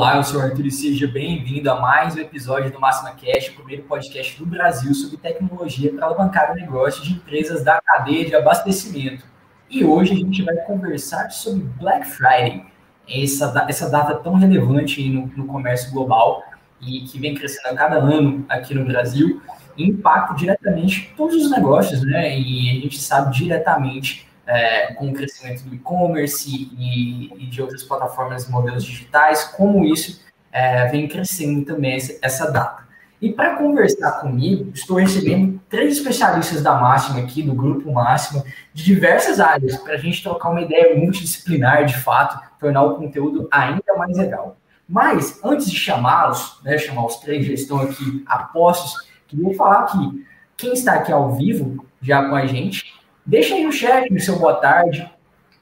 Olá, eu sou o Arthur e seja bem-vindo a mais um episódio do Máxima Cash, o primeiro podcast do Brasil sobre tecnologia para alavancar o negócio de empresas da cadeia de abastecimento. E hoje a gente vai conversar sobre Black Friday, essa, essa data tão relevante no, no comércio global e que vem crescendo a cada ano aqui no Brasil, e impacta diretamente todos os negócios, né? E a gente sabe diretamente é, com o crescimento do e-commerce e, e, de outras plataformas e modelos digitais, como isso é, vem crescendo também essa, data. E para conversar comigo, estou recebendo três especialistas da Máxima aqui, do Grupo Máxima, de diversas áreas, para a gente trocar uma ideia multidisciplinar, de fato, tornar o conteúdo ainda mais legal. Mas, antes de chamá-los, né, chamar os três, já estão aqui apostos, queria falar que quem está aqui ao vivo, já com a gente, Deixa aí no chat o seu boa tarde.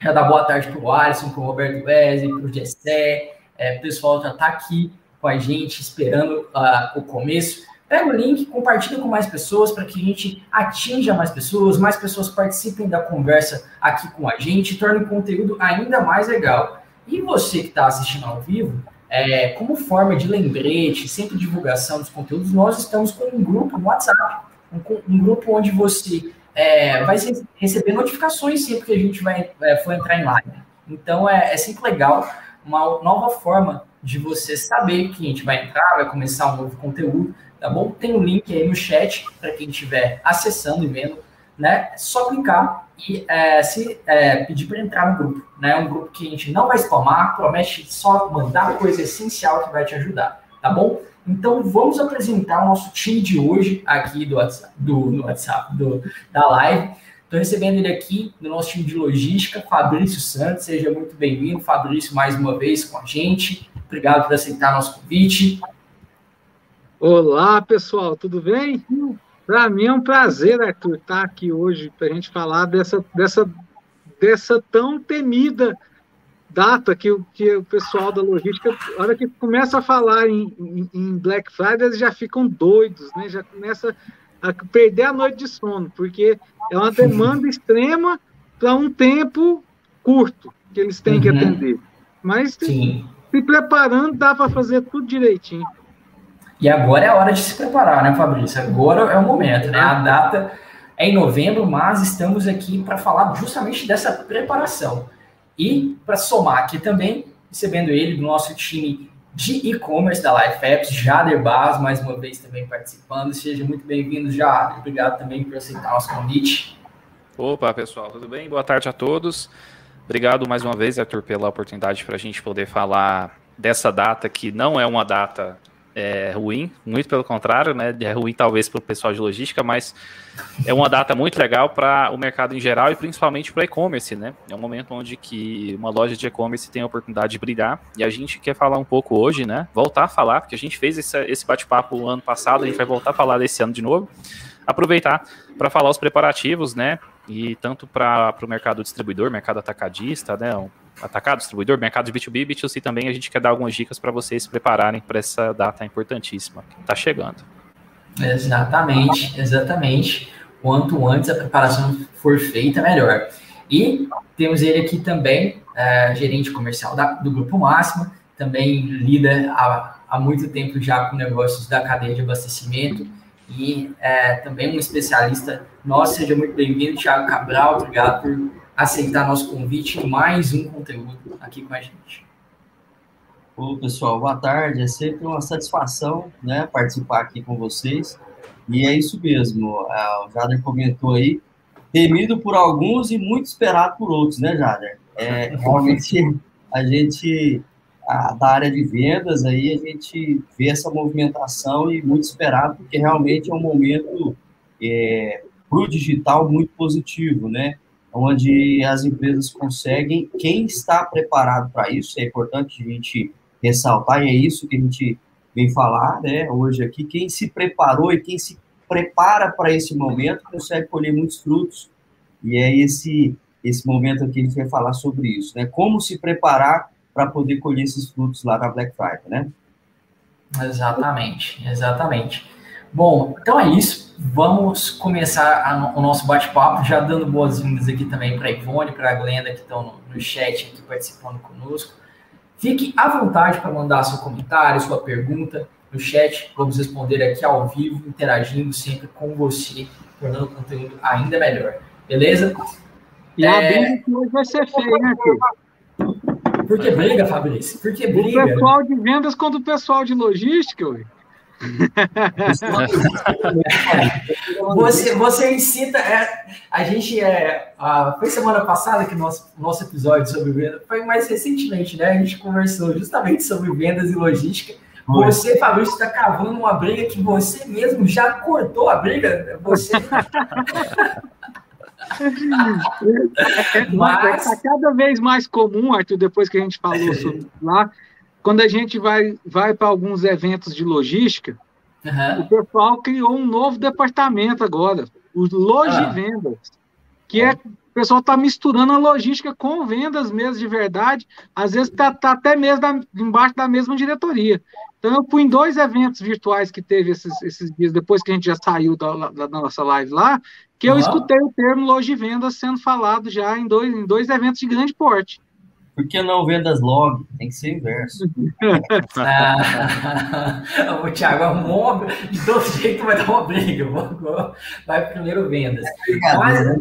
Já dá boa tarde para o Alisson, para o Roberto Wesley, para o Gessé. É, o pessoal já está aqui com a gente, esperando uh, o começo. Pega o link, compartilha com mais pessoas para que a gente atinja mais pessoas, mais pessoas participem da conversa aqui com a gente, torne o conteúdo ainda mais legal. E você que está assistindo ao vivo, é, como forma de lembrete, sempre divulgação dos conteúdos, nós estamos com um grupo no WhatsApp, um, um grupo onde você é, vai receber notificações sempre que a gente vai é, for entrar em live. Então é, é sempre legal, uma nova forma de você saber que a gente vai entrar, vai começar um novo conteúdo, tá bom? Tem um link aí no chat para quem estiver acessando e vendo, né? É só clicar e é, se é, pedir para entrar no grupo, né? Um grupo que a gente não vai spamar, promete só mandar coisa essencial que vai te ajudar, tá bom? Então, vamos apresentar o nosso time de hoje aqui do WhatsApp, do, WhatsApp do, da live. Estou recebendo ele aqui do nosso time de logística, Fabrício Santos. Seja muito bem-vindo, Fabrício, mais uma vez com a gente. Obrigado por aceitar nosso convite. Olá, pessoal, tudo bem? Para mim é um prazer, Arthur, estar aqui hoje para a gente falar dessa, dessa, dessa tão temida data que, que o pessoal da logística, a hora que começa a falar em, em, em, Black Friday, eles já ficam doidos, né? Já começa a perder a noite de sono, porque é uma demanda extrema para um tempo curto que eles têm uhum. que atender. Mas Sim. se preparando, dá para fazer tudo direitinho. E agora é a hora de se preparar, né, Fabrício? Agora é o momento, né? A data é em novembro, mas estamos aqui para falar justamente dessa preparação. E para somar aqui também, recebendo ele do nosso time de e-commerce da Life Apps, Jader Barros, mais uma vez também participando. Seja muito bem-vindo, Jader. Obrigado também por aceitar nosso convite. Opa, pessoal, tudo bem? Boa tarde a todos. Obrigado mais uma vez, Arthur, pela oportunidade para a gente poder falar dessa data que não é uma data é, ruim, muito pelo contrário, né? É ruim talvez para o pessoal de logística, mas é uma data muito legal para o mercado em geral e principalmente para e-commerce, né? É um momento onde que uma loja de e-commerce tem a oportunidade de brilhar e a gente quer falar um pouco hoje, né? Voltar a falar, porque a gente fez esse, bate-papo ano passado, a gente vai voltar a falar desse ano de novo. Aproveitar para falar os preparativos, né? E tanto para o mercado distribuidor, mercado atacadista, né? atacado, distribuidor, mercado de B2B, B2C também, a gente quer dar algumas dicas para vocês se prepararem para essa data importantíssima que está chegando. Exatamente, exatamente. Quanto antes a preparação for feita, melhor. E temos ele aqui também, é, gerente comercial da, do Grupo Máxima, também lida há, há muito tempo já com negócios da cadeia de abastecimento e é, também um especialista nosso. Seja muito bem-vindo, Thiago Cabral. Obrigado por aceitar nosso convite e mais um conteúdo aqui com a gente. Ô, pessoal, boa tarde. É sempre uma satisfação né, participar aqui com vocês. E é isso mesmo. É, o Jader comentou aí, temido por alguns e muito esperado por outros, né, Jader? É, realmente, a gente, a, da área de vendas, aí, a gente vê essa movimentação e muito esperado, porque realmente é um momento é, para o digital muito positivo, né? onde as empresas conseguem, quem está preparado para isso, é importante a gente ressaltar, e é isso que a gente vem falar né, hoje aqui, quem se preparou e quem se prepara para esse momento consegue colher muitos frutos, e é esse, esse momento aqui que a gente vai falar sobre isso, né, como se preparar para poder colher esses frutos lá na Black Friday, né? Exatamente, exatamente. Bom, então é isso. Vamos começar a, o nosso bate-papo, já dando boas-vindas aqui também para a Ivone, para a Glenda, que estão no, no, chat aqui participando conosco. Fique à vontade para mandar seu comentário, sua pergunta no chat. Vamos responder aqui ao vivo, interagindo sempre com você, tornando o conteúdo ainda melhor. Beleza? E é... a que hoje vai ser feia, né, Por que briga, Fabrício? Por que briga? O pessoal de vendas contra o pessoal de logística, ué. você, você incita. É, a gente é. A, foi semana passada que nosso, nosso episódio sobre vendas. Foi mais recentemente, né? A gente conversou justamente sobre vendas e logística. Você, Fabrício, está cavando uma briga que você mesmo já cortou a briga. Você. É, Mas... é, cada vez mais comum, Arthur, depois que a gente falou sobre lá, quando a gente vai, vai para alguns eventos de logística, uhum. o pessoal criou um novo departamento agora, os Logivendas, ah. que é o pessoal está misturando a logística com vendas mesmo de verdade, às vezes está tá até mesmo da, embaixo da mesma diretoria. Então, eu fui em dois eventos virtuais que teve esses, esses dias, depois que a gente já saiu da, da nossa live lá, que eu escutei o termo Logivendas sendo falado já em dois, em dois eventos de grande porte. Por que não vendas log? Tem que ser inverso. ah, o Thiago arrumou de todo jeito vai dar uma briga. Vai primeiro vendas. Mas,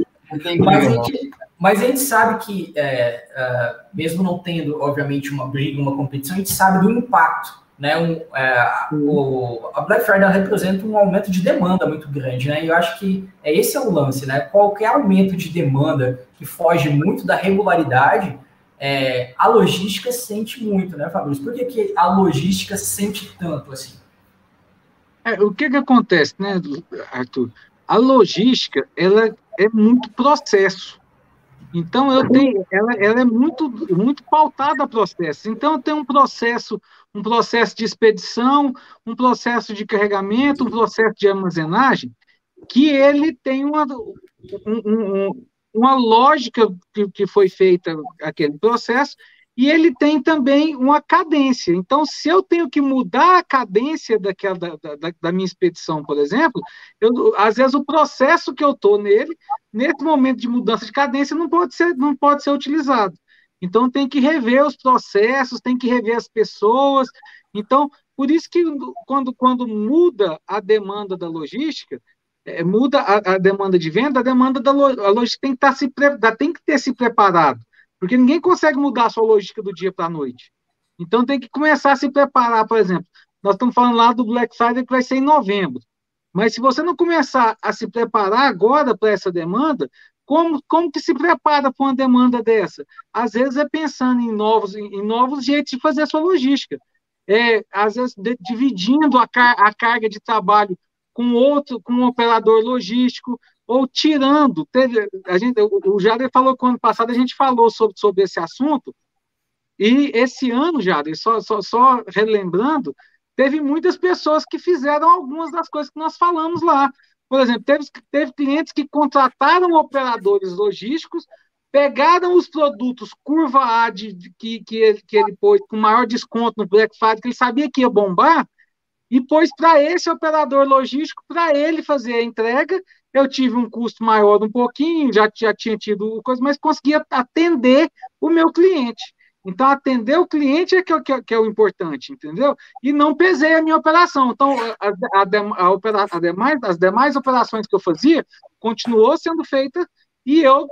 mas, a gente, mas a gente sabe que, é, uh, mesmo não tendo, obviamente, uma briga, uma competição, a gente sabe do impacto. Né, um, é, o, a Black Friday representa um aumento de demanda muito grande, né? E eu acho que é esse é o lance, né? Qualquer aumento de demanda que foge muito da regularidade, é, a logística sente muito, né, Fabrício? Por que, que a logística sente tanto assim? É, o que que acontece, né, Arthur? A logística, ela é muito processo. Então, eu tenho, ela, ela é muito, muito pautada a processo. Então, eu tenho um processo, um processo de expedição, um processo de carregamento, um processo de armazenagem, que ele tem uma, um, um, uma lógica que, que foi feita aquele processo, e ele tem também uma cadência. Então, se eu tenho que mudar a cadência daquela, da, da, da minha expedição, por exemplo, eu, às vezes o processo que eu estou nele, nesse momento de mudança de cadência, não pode ser, não pode ser utilizado. Então, tem que rever os processos, tem que rever as pessoas. Então, por isso que quando, quando muda a demanda da logística, é, muda a, a, demanda de venda, a demanda da a logística tem que, estar tá se, tem que ter se preparado, porque ninguém consegue mudar a sua logística do dia para a noite. Então tem que começar a se preparar, por exemplo, nós estamos falando lá do Black Friday que vai ser em novembro, mas se você não começar a se preparar agora para essa demanda, como, como que se prepara para uma demanda dessa? Às vezes é pensando em novos, em, novos jeitos de fazer a sua logística. É, às vezes de, dividindo a, car a carga de trabalho com outro, com um operador logístico, ou tirando. Teve, a gente, o Jader falou que ano passado a gente falou sobre, sobre esse assunto, e esse ano, Jader, só, só, só relembrando, teve muitas pessoas que fizeram algumas das coisas que nós falamos lá. Por exemplo, teve, teve clientes que contrataram operadores logísticos, pegaram os produtos curva A de, de, que, que, ele, que ele pôs com maior desconto no Black Friday, que ele sabia que ia bombar, e pôs para esse operador logístico, para ele fazer a entrega. Eu tive um custo maior um pouquinho, já, já tinha tido coisa, mas conseguia atender o meu cliente. Então, atender o cliente é que, é, que, é, que é o importante, entendeu? E não pesei a minha operação. Então, a, a, a, opera, a demais, as demais operações que eu fazia continuou sendo feita e eu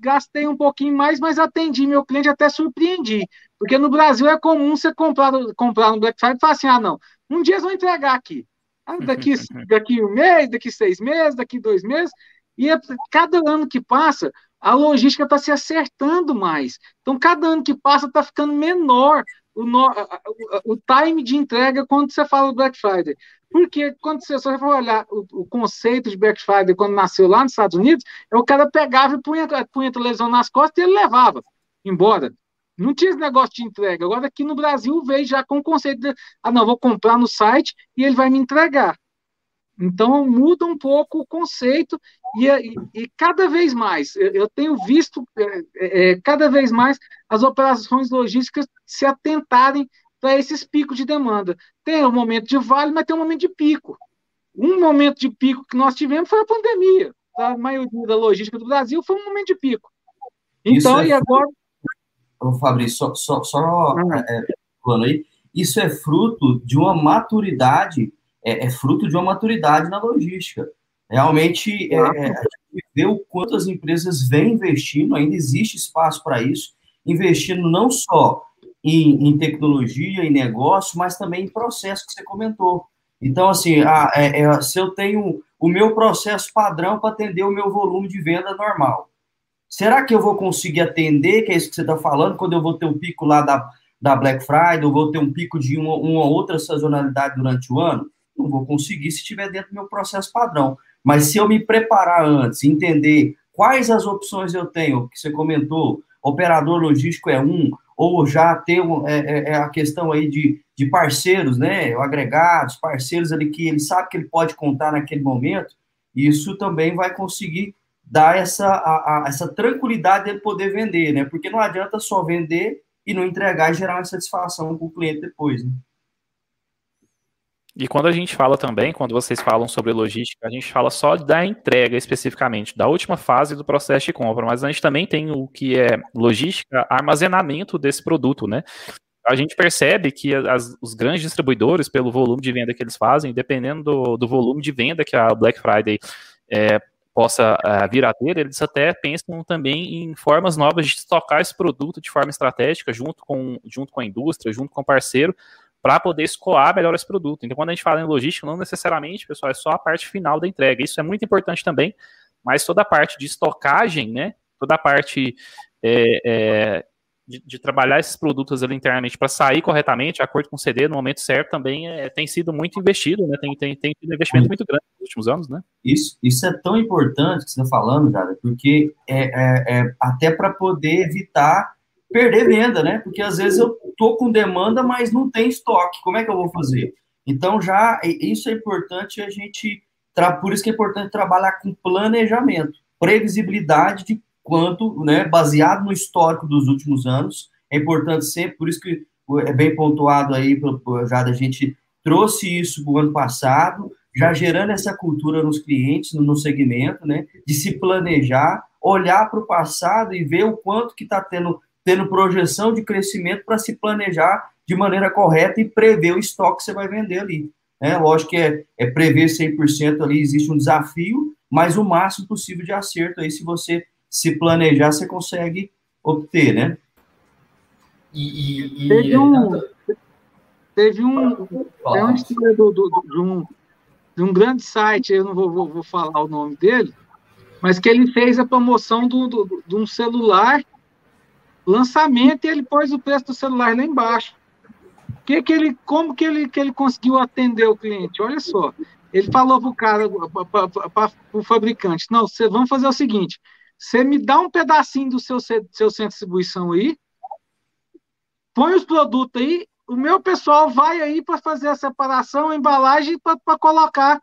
gastei um pouquinho mais, mas atendi meu cliente, até surpreendi. Porque no Brasil é comum você comprar, comprar no Black Friday e falar assim: ah, não, um dia eles vão entregar aqui. Ah, daqui, daqui um mês, daqui seis meses, daqui dois meses. E é, cada ano que passa, a logística está se acertando mais. Então, cada ano que passa está ficando menor o, no, o, time de entrega quando você fala Black Friday. Porque quando você só for olhar o, o, conceito de Black Friday quando nasceu lá nos Estados Unidos, é o cara pegava e punha, punha a televisão nas costas e ele levava embora. Não tinha esse negócio de entrega. Agora aqui no Brasil veio já com o conceito de, ah, não, vou comprar no site e ele vai me entregar. Então muda um pouco o conceito e, e, e cada vez mais eu tenho visto é, é, é, cada vez mais as operações logísticas se atentarem para esses picos de demanda. Tem um momento de vale, mas tem um momento de pico. Um momento de pico que nós tivemos foi a pandemia. A maioria da logística do Brasil foi um momento de pico. Então, é... e agora Fabrício, só, só, só hum. é, falando aí, isso é fruto de uma maturidade, é, é, fruto de uma maturidade na logística. Realmente, é, a gente vê o quanto as empresas vêm investindo, ainda existe espaço para isso, investindo não só em, em, tecnologia, em negócio, mas também em processo que você comentou. Então, assim, a, é, é, se eu tenho o meu processo padrão para atender o meu volume de venda normal, será que eu vou conseguir atender, que é isso que você está falando, quando eu vou ter um pico lá da, da Black Friday, ou vou ter um pico de uma, uma outra sazonalidade durante o ano? Não vou conseguir se estiver dentro do meu processo padrão. Mas se eu me preparar antes, entender quais as opções eu tenho, que você comentou, operador logístico é um, ou já ter é, é, é, a questão aí de, de parceiros, né, agregados, parceiros ali que ele sabe que ele pode contar naquele momento, isso também vai conseguir dar essa, a, a, essa tranquilidade de poder vender, né, porque não adianta só vender e não entregar e gerar uma satisfação com o cliente depois, né? E quando a gente fala também, quando vocês falam sobre logística, a gente fala só da entrega especificamente, da última fase do processo de compra, mas a gente também tem o que é logística, armazenamento desse produto, né? A gente percebe que as, os grandes distribuidores, pelo volume de venda que eles fazem, dependendo do, do volume de venda que a Black Friday é, possa uh, vir a ter, eles até pensam também em formas novas de estocar esse produto de forma estratégica, junto com, junto com a indústria, junto com o parceiro, para poder escoar melhor esse produto. Então, quando a gente fala em logística, não necessariamente, pessoal, é só a parte final da entrega. Isso é muito importante também, mas toda a parte de estocagem, né? Toda a parte é, é, de, de, trabalhar esses produtos ali internamente para sair corretamente, de acordo com o CD, no momento certo, também é, tem sido muito investido, né? Tem, tem, tem tido investimento muito grande nos últimos anos, né? Isso, isso é tão importante que você está falando, cara, porque é, é, é até para poder evitar perder venda, né? Porque às vezes eu tô com demanda, mas não tem estoque. Como é que eu vou fazer? Então já isso é importante a gente por isso que é importante trabalhar com planejamento, previsibilidade de quanto, né, baseado no histórico dos últimos anos. É importante sempre, por isso que é bem pontuado aí já da gente trouxe isso para o ano passado, já gerando essa cultura nos clientes, no segmento, né, de se planejar, olhar para o passado e ver o quanto que está tendo tendo projeção de crescimento para se planejar de maneira correta e prever o estoque que você vai vender ali. É, lógico que é, é prever 100% ali, existe um desafio, mas o máximo possível de acerto aí, se você se planejar, você consegue obter, né? E, e, e... Teve um, teve um, tem uma história do, do, do, de, um, de um grande site, eu não vou, vou, vou, falar o nome dele, mas que ele fez a promoção do, do, de um celular lançamento e ele pôs o preço do celular lá embaixo. Que que ele, como que ele, que ele conseguiu atender o cliente? Olha só, ele falou para o cara, para o fabricante, não, você, vamos fazer o seguinte, você me dá um pedacinho do seu, seu centro de distribuição aí, põe os produtos aí, o meu pessoal vai aí para fazer a separação, a embalagem para colocar,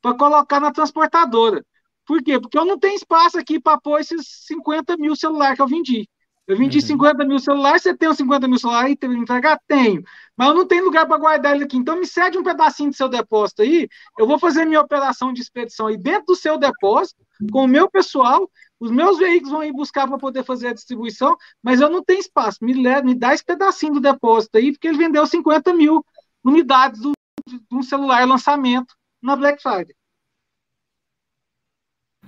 para colocar na transportadora. Por quê? Porque eu não tenho espaço aqui para pôr esses 50 mil celulares que eu vendi. Eu vendi uhum. 50 mil celulares, você tem os 50 mil celulares aí para entregar? Tenho. Mas eu não tenho lugar para guardar ele aqui. Então me cede um pedacinho do seu depósito aí. Eu vou fazer minha operação de expedição aí dentro do seu depósito, com o meu pessoal. Os meus veículos vão ir buscar para poder fazer a distribuição, mas eu não tenho espaço. Me, me dá esse pedacinho do depósito aí, porque ele vendeu 50 mil unidades do, de um celular lançamento na Black Friday.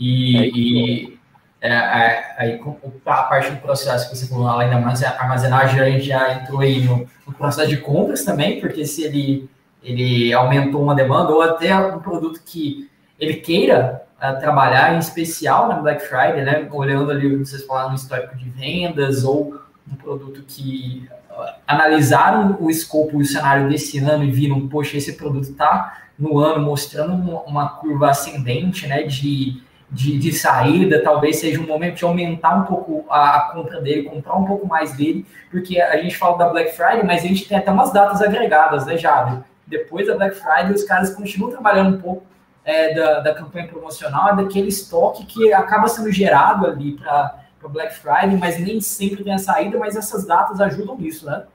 E, e é, é, aí, a parte do processo que você falou lá, armazenagem, a gente já entrou aí no, no, processo de compras também, porque se ele, ele aumentou uma demanda, ou até um produto que ele queira uh, trabalhar em especial na Black Friday, né? Olhando ali, vocês falaram no histórico de vendas, ou um produto que uh, analisaram o escopo e o cenário desse ano e viram, poxa, esse produto está no ano mostrando uma, uma curva ascendente, né? De de, de, saída, talvez seja um momento de aumentar um pouco a, a, compra dele, comprar um pouco mais dele, porque a gente fala da Black Friday, mas a gente tem até umas datas agregadas, né, Jade? Depois da Black Friday, os caras continuam trabalhando um pouco é, da, da campanha promocional, daquele estoque que acaba sendo gerado ali para o Black Friday, mas nem sempre tem a saída, mas essas datas ajudam nisso, né?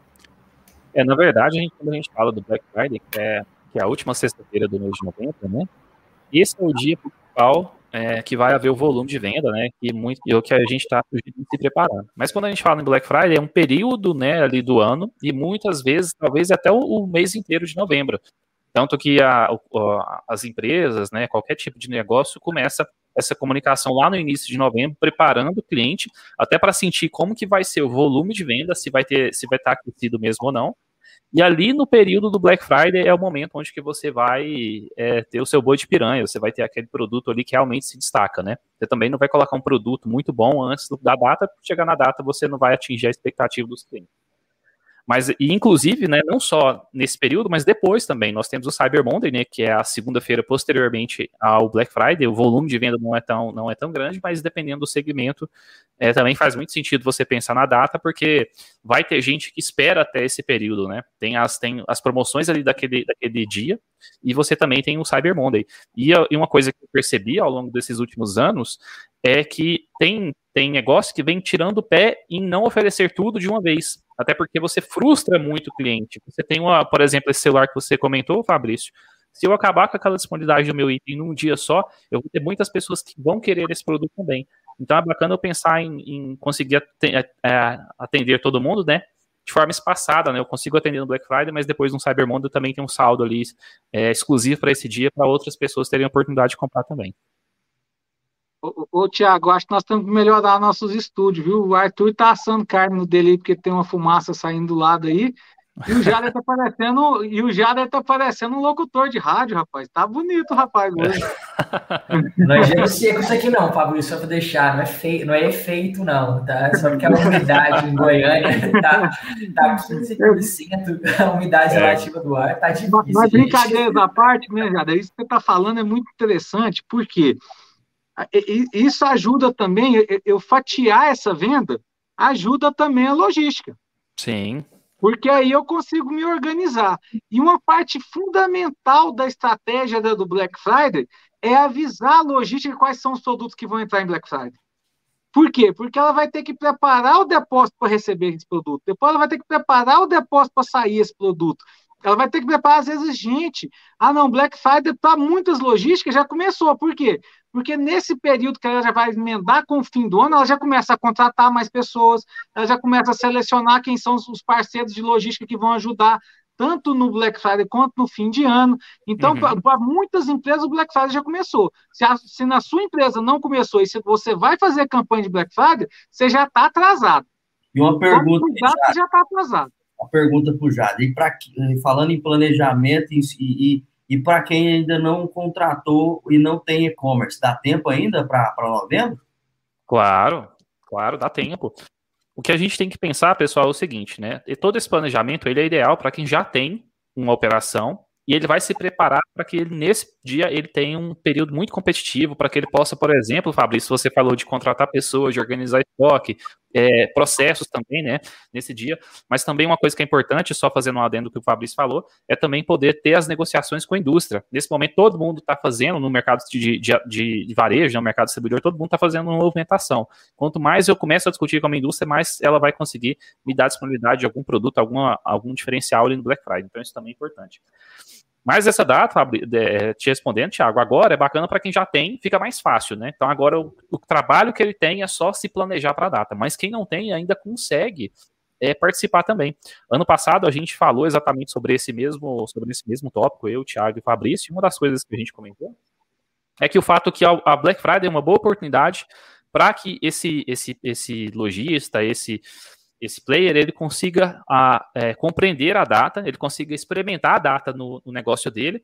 É, na verdade, a gente, quando a gente fala do Black Friday, que é, que é a última sexta-feira do mês de novembro, né? Esse é o dia principal é, que vai haver o volume de venda, né? E, muito, e o que a gente está se preparando. Mas quando a gente fala em Black Friday, é um período né, ali do ano, e muitas vezes, talvez até o, o mês inteiro de novembro. Tanto que a, as empresas, né, qualquer tipo de negócio, começa essa comunicação lá no início de novembro, preparando o cliente, até para sentir como que vai ser o volume de venda, se vai ter, se vai estar tá aquecido mesmo ou não. E ali no período do Black Friday é o momento onde que você vai é, ter o seu boi de piranha, você vai ter aquele produto ali que realmente se destaca, né? Você também não vai colocar um produto muito bom antes da data, chegar na data você não vai atingir a expectativa dos clientes. Mas, e inclusive, né, não só nesse período, mas depois também, nós temos o Cyber Monday, né, que é a segunda-feira posteriormente ao Black Friday, o volume de venda não é tão, não é tão grande, mas dependendo do segmento, é, também faz muito sentido você pensar na data, porque vai ter gente que espera até esse período, né, tem as, tem as promoções ali daquele, daquele dia, e você também tem o Cyber Monday. E, e uma coisa que eu percebi ao longo desses últimos anos é que tem, tem negócio que vem tirando o pé em não oferecer tudo de uma vez. Até porque você frustra muito o cliente. Você tem, uma, por exemplo, esse celular que você comentou, Fabrício. Se eu acabar com aquela disponibilidade do meu item num dia só, eu vou ter muitas pessoas que vão querer esse produto também. Então é bacana eu pensar em, em conseguir é, atender todo mundo, né? De forma espaçada, né? Eu consigo atender no Black Friday, mas depois no Cyber Monday também tem um saldo ali é, exclusivo para esse dia, para outras pessoas terem a oportunidade de comprar também. Ô, ô, Tiago, acho que nós temos que melhorar nossos estúdios, viu? O Arthur tá assando carne no dele aí, porque tem uma fumaça saindo do lado aí. E o Jader tá parecendo, e o Jader tá parecendo um locutor de rádio, rapaz. Tá bonito, rapaz, hoje. Não é gelo seco isso aqui não, Fabrício, só pra deixar. Não é, feio, não é efeito, não, tá? Só porque a umidade em Goiânia tá, tá 15%, a umidade é. relativa do ar tá difícil. Mas brincadeiras à parte, né, Jader? Isso que você tá falando é muito interessante, porque quê? Isso ajuda também, eu fatiar essa venda, ajuda também a logística. Sim. Porque aí eu consigo me organizar. E uma parte fundamental da estratégia do Black Friday é avisar a logística quais são os produtos que vão entrar em Black Friday. Por quê? Porque ela vai ter que preparar o depósito para receber esse produto. Depois ela vai ter que preparar o depósito para sair esse produto. Ela vai ter que preparar, às vezes, gente. Ah, não, Black Friday, para muitas logísticas, já começou. Por quê? porque nesse período que ela já vai emendar com o fim do ano, ela já começa a contratar mais pessoas, ela já começa a selecionar quem são os parceiros de logística que vão ajudar tanto no Black Friday quanto no fim de ano. Então, uhum. para muitas empresas, o Black Friday já começou. Se, a, se, na sua empresa não começou e se você vai fazer campanha de Black Friday, você já está atrasado. E uma pergunta. Cuidado, já está atrasado. Uma pergunta para o Jade. E pra, falando em planejamento e, e e para quem ainda não contratou e não tem e-commerce, dá tempo ainda para novembro? Claro, claro, dá tempo. O que a gente tem que pensar, pessoal, é o seguinte, né? E todo esse planejamento ele é ideal para quem já tem uma operação e ele vai se preparar para que ele, nesse dia ele tenha um período muito competitivo, para que ele possa, por exemplo, Fabrício, você falou de contratar pessoas, de organizar estoque, é, processos também, né, nesse dia, mas também uma coisa que é importante, só fazendo um adendo que o Fabrício falou, é também poder ter as negociações com a indústria. Nesse momento, todo mundo está fazendo no mercado de, de, de, varejo, no né, mercado distribuidor, todo mundo está fazendo uma movimentação. Quanto mais eu começo a discutir com a indústria, mais ela vai conseguir me dar disponibilidade de algum produto, alguma, algum diferencial ali no Black Friday. Então, isso também é importante. Mas essa data, te respondendo, Thiago, agora é bacana para quem já tem, fica mais fácil, né? Então agora o, o trabalho que ele tem é só se planejar para a data, mas quem não tem ainda consegue é, participar também. Ano passado a gente falou exatamente sobre esse mesmo, sobre esse mesmo tópico, eu, Thiago e Fabrício, e uma das coisas que a gente comentou é que o fato que a Black Friday é uma boa oportunidade para que esse, esse, esse lojista, esse esse player ele consiga a, é, compreender a data, ele consiga experimentar a data no, no negócio dele.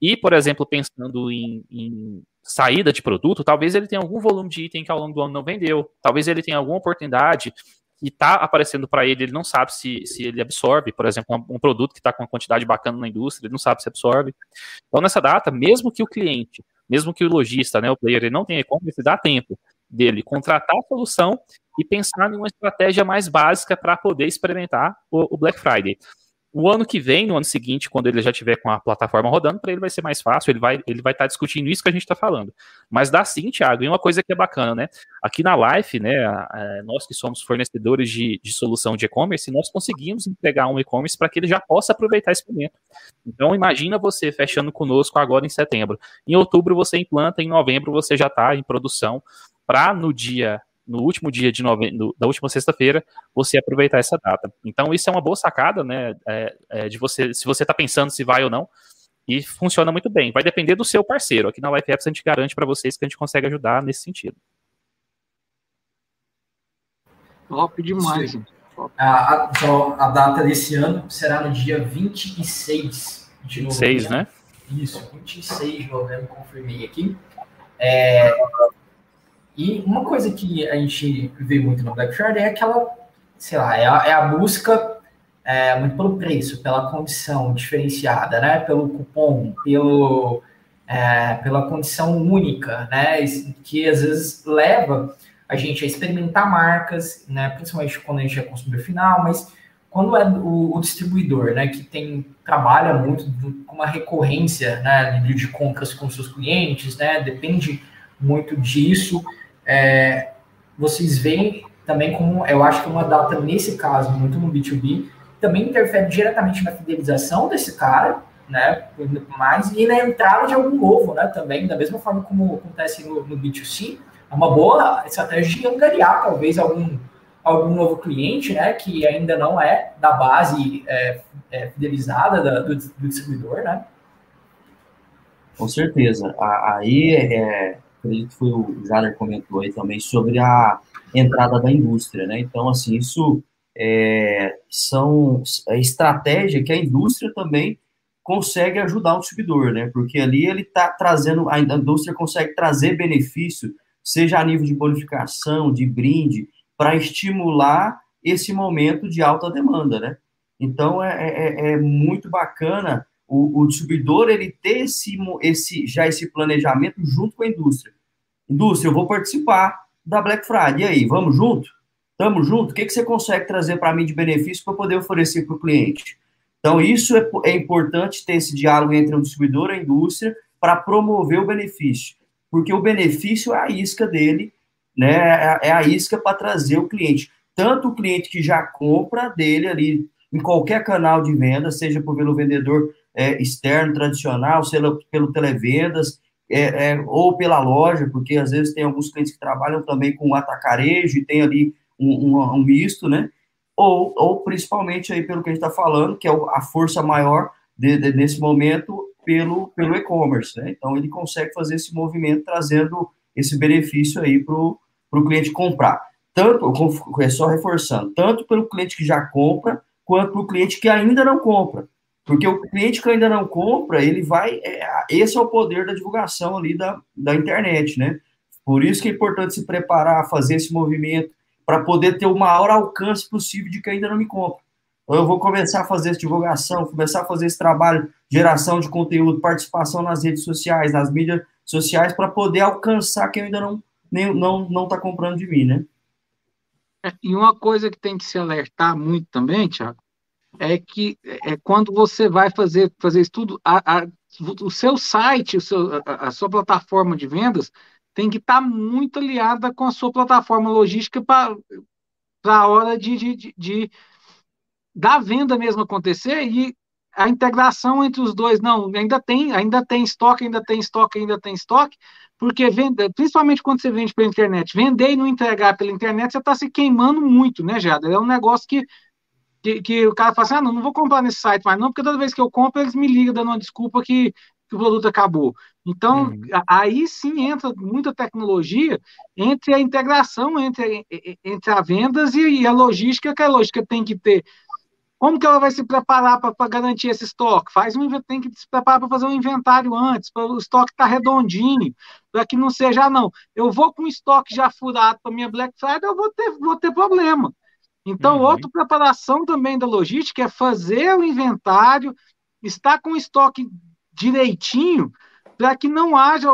E, por exemplo, pensando em, em, saída de produto, talvez ele tenha algum volume de item que ao longo do ano não vendeu, talvez ele tenha alguma oportunidade que está aparecendo para ele, ele não sabe se, se ele absorve, por exemplo, um, um produto que está com uma quantidade bacana na indústria, ele não sabe se absorve. Então, nessa data, mesmo que o cliente, mesmo que o lojista, né, o player, ele não tenha e-commerce, dá tempo dele contratar a solução e pensar em uma estratégia mais básica para poder experimentar o, o, Black Friday. o ano que vem, no ano seguinte, quando ele já tiver com a plataforma rodando, para ele vai ser mais fácil, ele vai ele vai estar tá discutindo isso que a gente está falando. Mas dá sim, Thiago, e uma coisa que é bacana, né? Aqui na Life, né, nós que somos fornecedores de, de solução de e-commerce, nós conseguimos entregar um e-commerce para que ele já possa aproveitar esse momento. Então, imagina você fechando conosco agora em setembro. Em outubro você implanta, em novembro você já está em produção, para no dia no último dia de novembro, da última sexta-feira, você aproveitar essa data. Então, isso é uma boa sacada, né? É, é de você, se você está pensando se vai ou não, e funciona muito bem. Vai depender do seu parceiro. Aqui na Life Apps a gente garante para vocês que a gente consegue ajudar nesse sentido. Top demais. A, a, então, a data desse ano será no dia 26 de novembro. 26, né? Isso, 26 de novembro, confirmei aqui. É, e uma coisa que a gente vê muito no Black Friday é aquela, sei lá, é a, é a busca é, muito pelo preço, pela condição diferenciada, né? Pelo cupom, pelo, é, pela condição única, né? Que às vezes leva a gente a experimentar marcas, né? Principalmente quando a gente é consumidor final, mas quando é o, o distribuidor, né? Que tem trabalha muito com uma recorrência, né? De, compras com seus clientes, né? Depende muito disso é, vocês veem também como, eu acho que uma data, nesse caso, muito no B2B, também interfere diretamente na fidelização desse cara, né, mais, e na entrada de algum novo, né, também, da mesma forma como acontece no, no B2C, é uma boa estratégia de angariar, talvez, algum, algum novo cliente, né, que ainda não é da base é, é, fidelizada da, do, do, distribuidor, né. Com certeza. Aí, é, acredito que foi o Jader comentou aí também sobre a entrada da indústria, né? Então, assim, isso é, são é estratégia que a indústria também consegue ajudar o distribuidor, né? Porque ali ele está trazendo, a indústria consegue trazer benefício, seja a nível de bonificação, de brinde, para estimular esse momento de alta demanda, né? Então é, é, é muito bacana o, o, distribuidor ele ter esse, esse, já esse planejamento junto com a indústria. Indústria, eu vou participar da Black Friday. E aí, vamos junto? Tamo junto? O que, que você consegue trazer para mim de benefício para poder oferecer para o cliente? Então, isso é, é importante ter esse diálogo entre o distribuidor e a indústria para promover o benefício. Porque o benefício é a isca dele, né? É, é a isca para trazer o cliente. Tanto o cliente que já compra dele ali em qualquer canal de venda, seja pelo vendedor é, externo, tradicional, seja pelo televendas, é, é, ou pela loja, porque às vezes tem alguns clientes que trabalham também com atacarejo e tem ali um, um, um misto, né? Ou, ou principalmente aí pelo que a gente está falando, que é a força maior de, de, nesse momento pelo, pelo e-commerce, né? Então ele consegue fazer esse movimento trazendo esse benefício aí para o cliente comprar. Tanto, é só reforçando, tanto pelo cliente que já compra, quanto para o cliente que ainda não compra. Porque o cliente que ainda não compra, ele vai. É, esse é o poder da divulgação ali da, da internet, né? Por isso que é importante se preparar, fazer esse movimento, para poder ter o maior alcance possível de quem ainda não me compra. Então, eu vou começar a fazer essa divulgação, começar a fazer esse trabalho, geração de conteúdo, participação nas redes sociais, nas mídias sociais, para poder alcançar quem ainda não nem, não não está comprando de mim, né? É, e uma coisa que tem que se alertar muito também, Tiago, é que é quando você vai fazer, fazer estudo, a, a, o seu site, o seu, a, a, sua plataforma de vendas tem que estar tá muito aliada com a sua plataforma logística para a hora de, de, de, de, da venda mesmo acontecer e a integração entre os dois, não, ainda tem, ainda tem estoque, ainda tem estoque, ainda tem estoque, porque venda, principalmente quando você vende pela internet, vender e não entregar pela internet, você está se queimando muito, né, Jada? É um negócio que que, que o cara fala assim, ah, não, não vou comprar nesse site mais não, porque toda vez que eu compro, eles me ligam dando uma desculpa que, que o produto acabou. Então, uhum. aí sim entra muita tecnologia entre a integração entre, entre as vendas e, e a logística, que a logística tem que ter como que ela vai se preparar para garantir esse estoque? Faz um tem que se preparar para fazer um inventário antes, para o estoque estar tá redondinho, para que não seja, ah, não, eu vou com o estoque já furado para minha Black Friday, eu vou ter, vou ter problema. Então, uhum. outra preparação também da logística é fazer o inventário, estar com o estoque direitinho, para que não haja,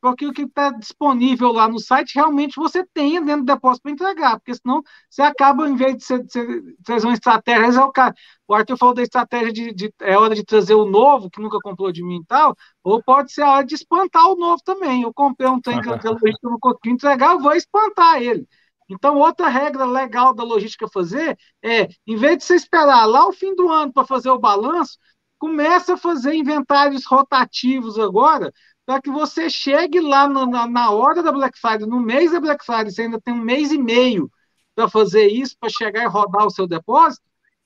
porque o que está disponível lá no site realmente você tenha dentro do depósito para entregar, porque senão você acaba, em vez de você, você trazer uma estratégia, é o, cara, o Arthur falou da estratégia de, de, é hora de trazer o novo, que nunca comprou de mim e tal, ou pode ser a hora de espantar o novo também. Eu comprei um trem que eu não consegui entregar, eu vou espantar ele. Então, outra regra legal da logística fazer é, em vez de você esperar lá o fim do ano para fazer o balanço, começa a fazer inventários rotativos agora, para que você chegue lá na, na hora da Black Friday, no mês da Black Friday, você ainda tem um mês e meio para fazer isso, para chegar e rodar o seu depósito,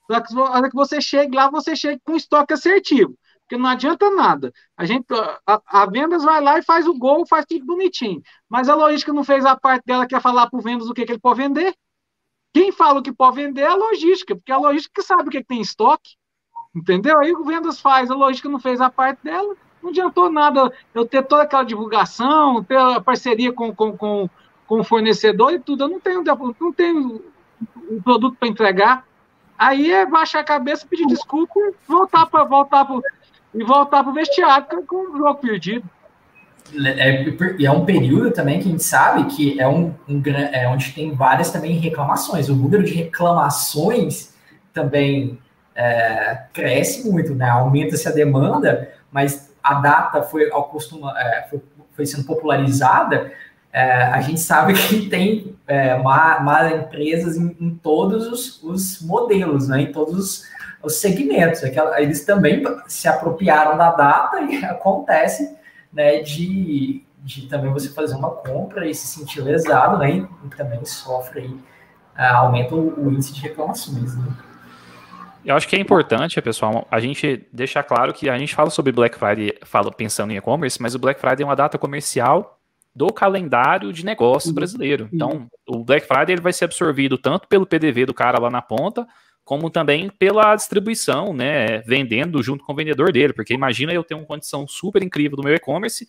para que, que você chegue lá, você chegue com estoque assertivo. Porque não adianta nada. A gente, a, a, vendas vai lá e faz o gol, faz tudo bonitinho. Mas a logística não fez a parte dela que é falar para o vendas o que, que ele pode vender. Quem fala o que pode vender é a logística, porque a logística que sabe o que, que tem em estoque. Entendeu? Aí o vendas faz, a logística não fez a parte dela. Não adiantou nada eu ter toda aquela divulgação, ter a parceria com, com, com, com o fornecedor e tudo. Eu não tenho, não tenho o produto para entregar. Aí é baixar a cabeça, pedir desculpa voltar para voltar e voltar para o vestiário com o jogo perdido. É, é, um período também que a gente sabe que é um, um é onde tem várias também reclamações. O número de reclamações também é, cresce muito, né? Aumenta-se a demanda, mas a data foi, ao costuma, é, foi, foi sendo popularizada. É, a gente sabe que tem é, empresas em, em todos os, os, modelos, né? Em todos os os segmentos. Aquela, eles também se apropriaram da data e acontece né, de, de também você fazer uma compra e se sentir lesado, né, e também sofre aí, uh, aumenta o, o, índice de reclamações. Né? Eu acho que é importante, pessoal, a gente deixar claro que a gente fala sobre Black Friday, fala pensando em e-commerce, mas o Black Friday é uma data comercial do calendário de negócios brasileiro. Então, o Black Friday ele vai ser absorvido tanto pelo PDV do cara lá na ponta, como também pela distribuição, né, vendendo junto com o vendedor dele, porque imagina eu ter uma condição super incrível do meu e-commerce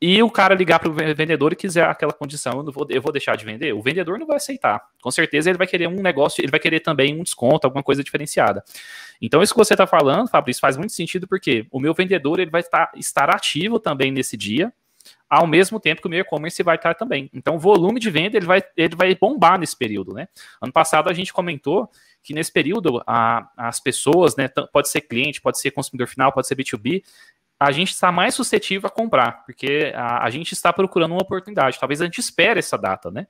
e o cara ligar para o vendedor e quiser aquela condição, eu, vou, eu vou deixar de vender, o vendedor não vai aceitar. Com certeza ele vai querer um negócio, ele vai querer também um desconto, alguma coisa diferenciada. Então isso que você está falando, Fabrício, faz muito sentido porque o meu vendedor ele vai estar, estar ativo também nesse dia, ao mesmo tempo que o meu e-commerce vai estar também. Então o volume de venda ele vai, ele vai bombar nesse período, né? Ano passado a gente comentou que nesse período a, as pessoas, né, pode ser cliente, pode ser consumidor final, pode ser B2B, a gente está mais suscetível a comprar, porque a, a gente está procurando uma oportunidade. Talvez a gente espere essa data, né?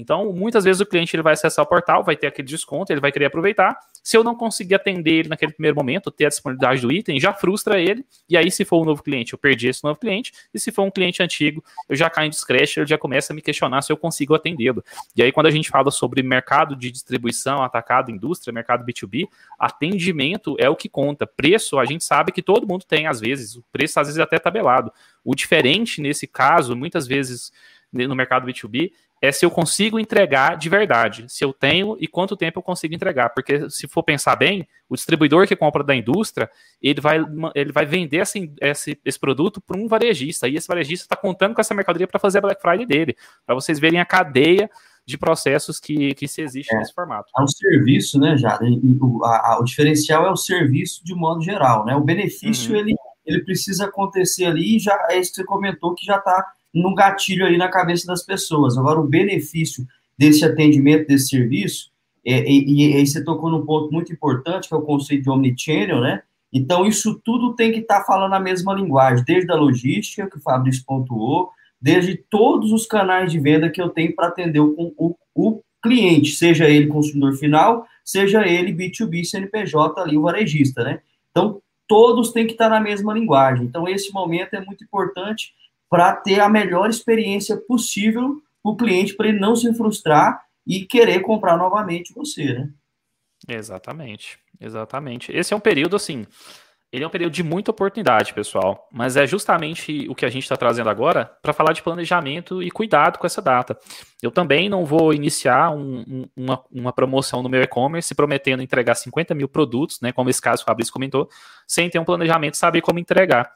Então, muitas vezes o cliente ele vai acessar o portal, vai ter aquele desconto, ele vai querer aproveitar. Se eu não conseguir atender ele naquele primeiro momento, ter a disponibilidade do item, já frustra ele. E aí, se for um novo cliente, eu perdi esse novo cliente. E se for um cliente antigo, eu já caio em descrédito, ele já começa a me questionar se eu consigo atendê-lo. E aí, quando a gente fala sobre mercado de distribuição, atacado, indústria, mercado B2B, atendimento é o que conta. Preço, a gente sabe que todo mundo tem, às vezes. O preço, às vezes, é até tabelado. O diferente nesse caso, muitas vezes no mercado B2B, é se eu consigo entregar de verdade, se eu tenho e quanto tempo eu consigo entregar. Porque se for pensar bem, o distribuidor que compra da indústria, ele vai, ele vai vender esse, esse, esse produto para um varejista, e esse varejista está contando com essa mercadoria para fazer a Black Friday dele, para vocês verem a cadeia de processos que, que se existe é, nesse formato. É um serviço, né, Jada? O, a, a, o diferencial é o serviço de modo geral, né? O benefício, uhum. ele, ele precisa acontecer ali, já é isso que você comentou, que já está num gatilho ali na cabeça das pessoas. Agora, o benefício desse atendimento, desse serviço, é, e, e aí você tocou num ponto muito importante, que é o conceito de omnichannel, né? Então, isso tudo tem que estar tá falando a mesma linguagem, desde a logística, que o Fabrício pontuou, desde todos os canais de venda que eu tenho para atender o, o, o, cliente, seja ele consumidor final, seja ele B2B, CNPJ ali, o varejista, né? Então, todos têm que estar tá na mesma linguagem. Então, esse momento é muito importante para ter a melhor experiência possível para o cliente, para ele não se frustrar e querer comprar novamente você, né? Exatamente, exatamente. Esse é um período assim, ele é um período de muita oportunidade, pessoal, mas é justamente o que a gente está trazendo agora para falar de planejamento e cuidado com essa data. Eu também não vou iniciar um, um, uma, uma promoção no meu e-commerce prometendo entregar 50 mil produtos, né, como esse caso o Fabrício comentou, sem ter um planejamento saber como entregar.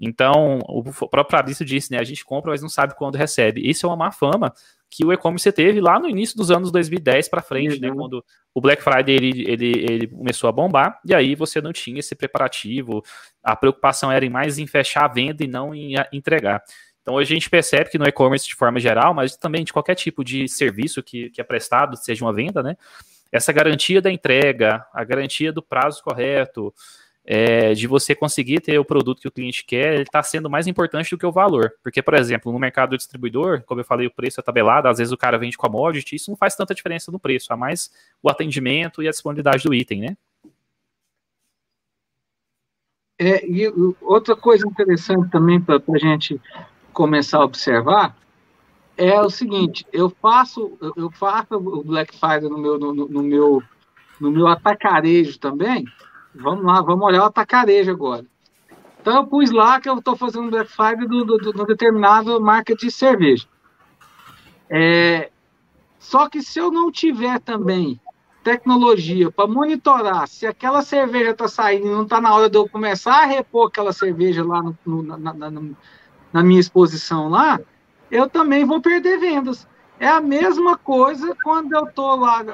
Então, o próprio Fabrício disse, né? A gente compra, mas não sabe quando recebe. Isso é uma má fama que o e-commerce teve lá no início dos anos 2010 para frente, uhum. né, quando o Black Friday ele, ele, ele começou a bombar, e aí você não tinha esse preparativo, a preocupação era em mais em fechar a venda e não em entregar. Então hoje a gente percebe que no e-commerce de forma geral, mas também de qualquer tipo de serviço que, que é prestado, seja uma venda, né? Essa garantia da entrega, a garantia do prazo correto, é, de você conseguir ter o produto que o cliente quer, ele está sendo mais importante do que o valor. Porque, por exemplo, no mercado distribuidor, como eu falei, o preço é tabelado, às vezes o cara vende commodity, isso não faz tanta diferença no preço, a mais o atendimento e a disponibilidade do item, né? É, e outra coisa interessante também para a gente começar a observar é o seguinte: eu faço eu faço o Black Friday no meu no, no meu no meu atacarejo também Vamos lá, vamos olhar o atacarejo agora. Então, eu pus lá que eu estou fazendo Black Friday do, do, do, determinado marca de cerveja. É, só que se eu não tiver também tecnologia para monitorar se aquela cerveja está saindo e não está na hora de eu começar a repor aquela cerveja lá no, no, na, na, na, minha exposição lá, eu também vou perder vendas. É a mesma coisa quando eu estou lá,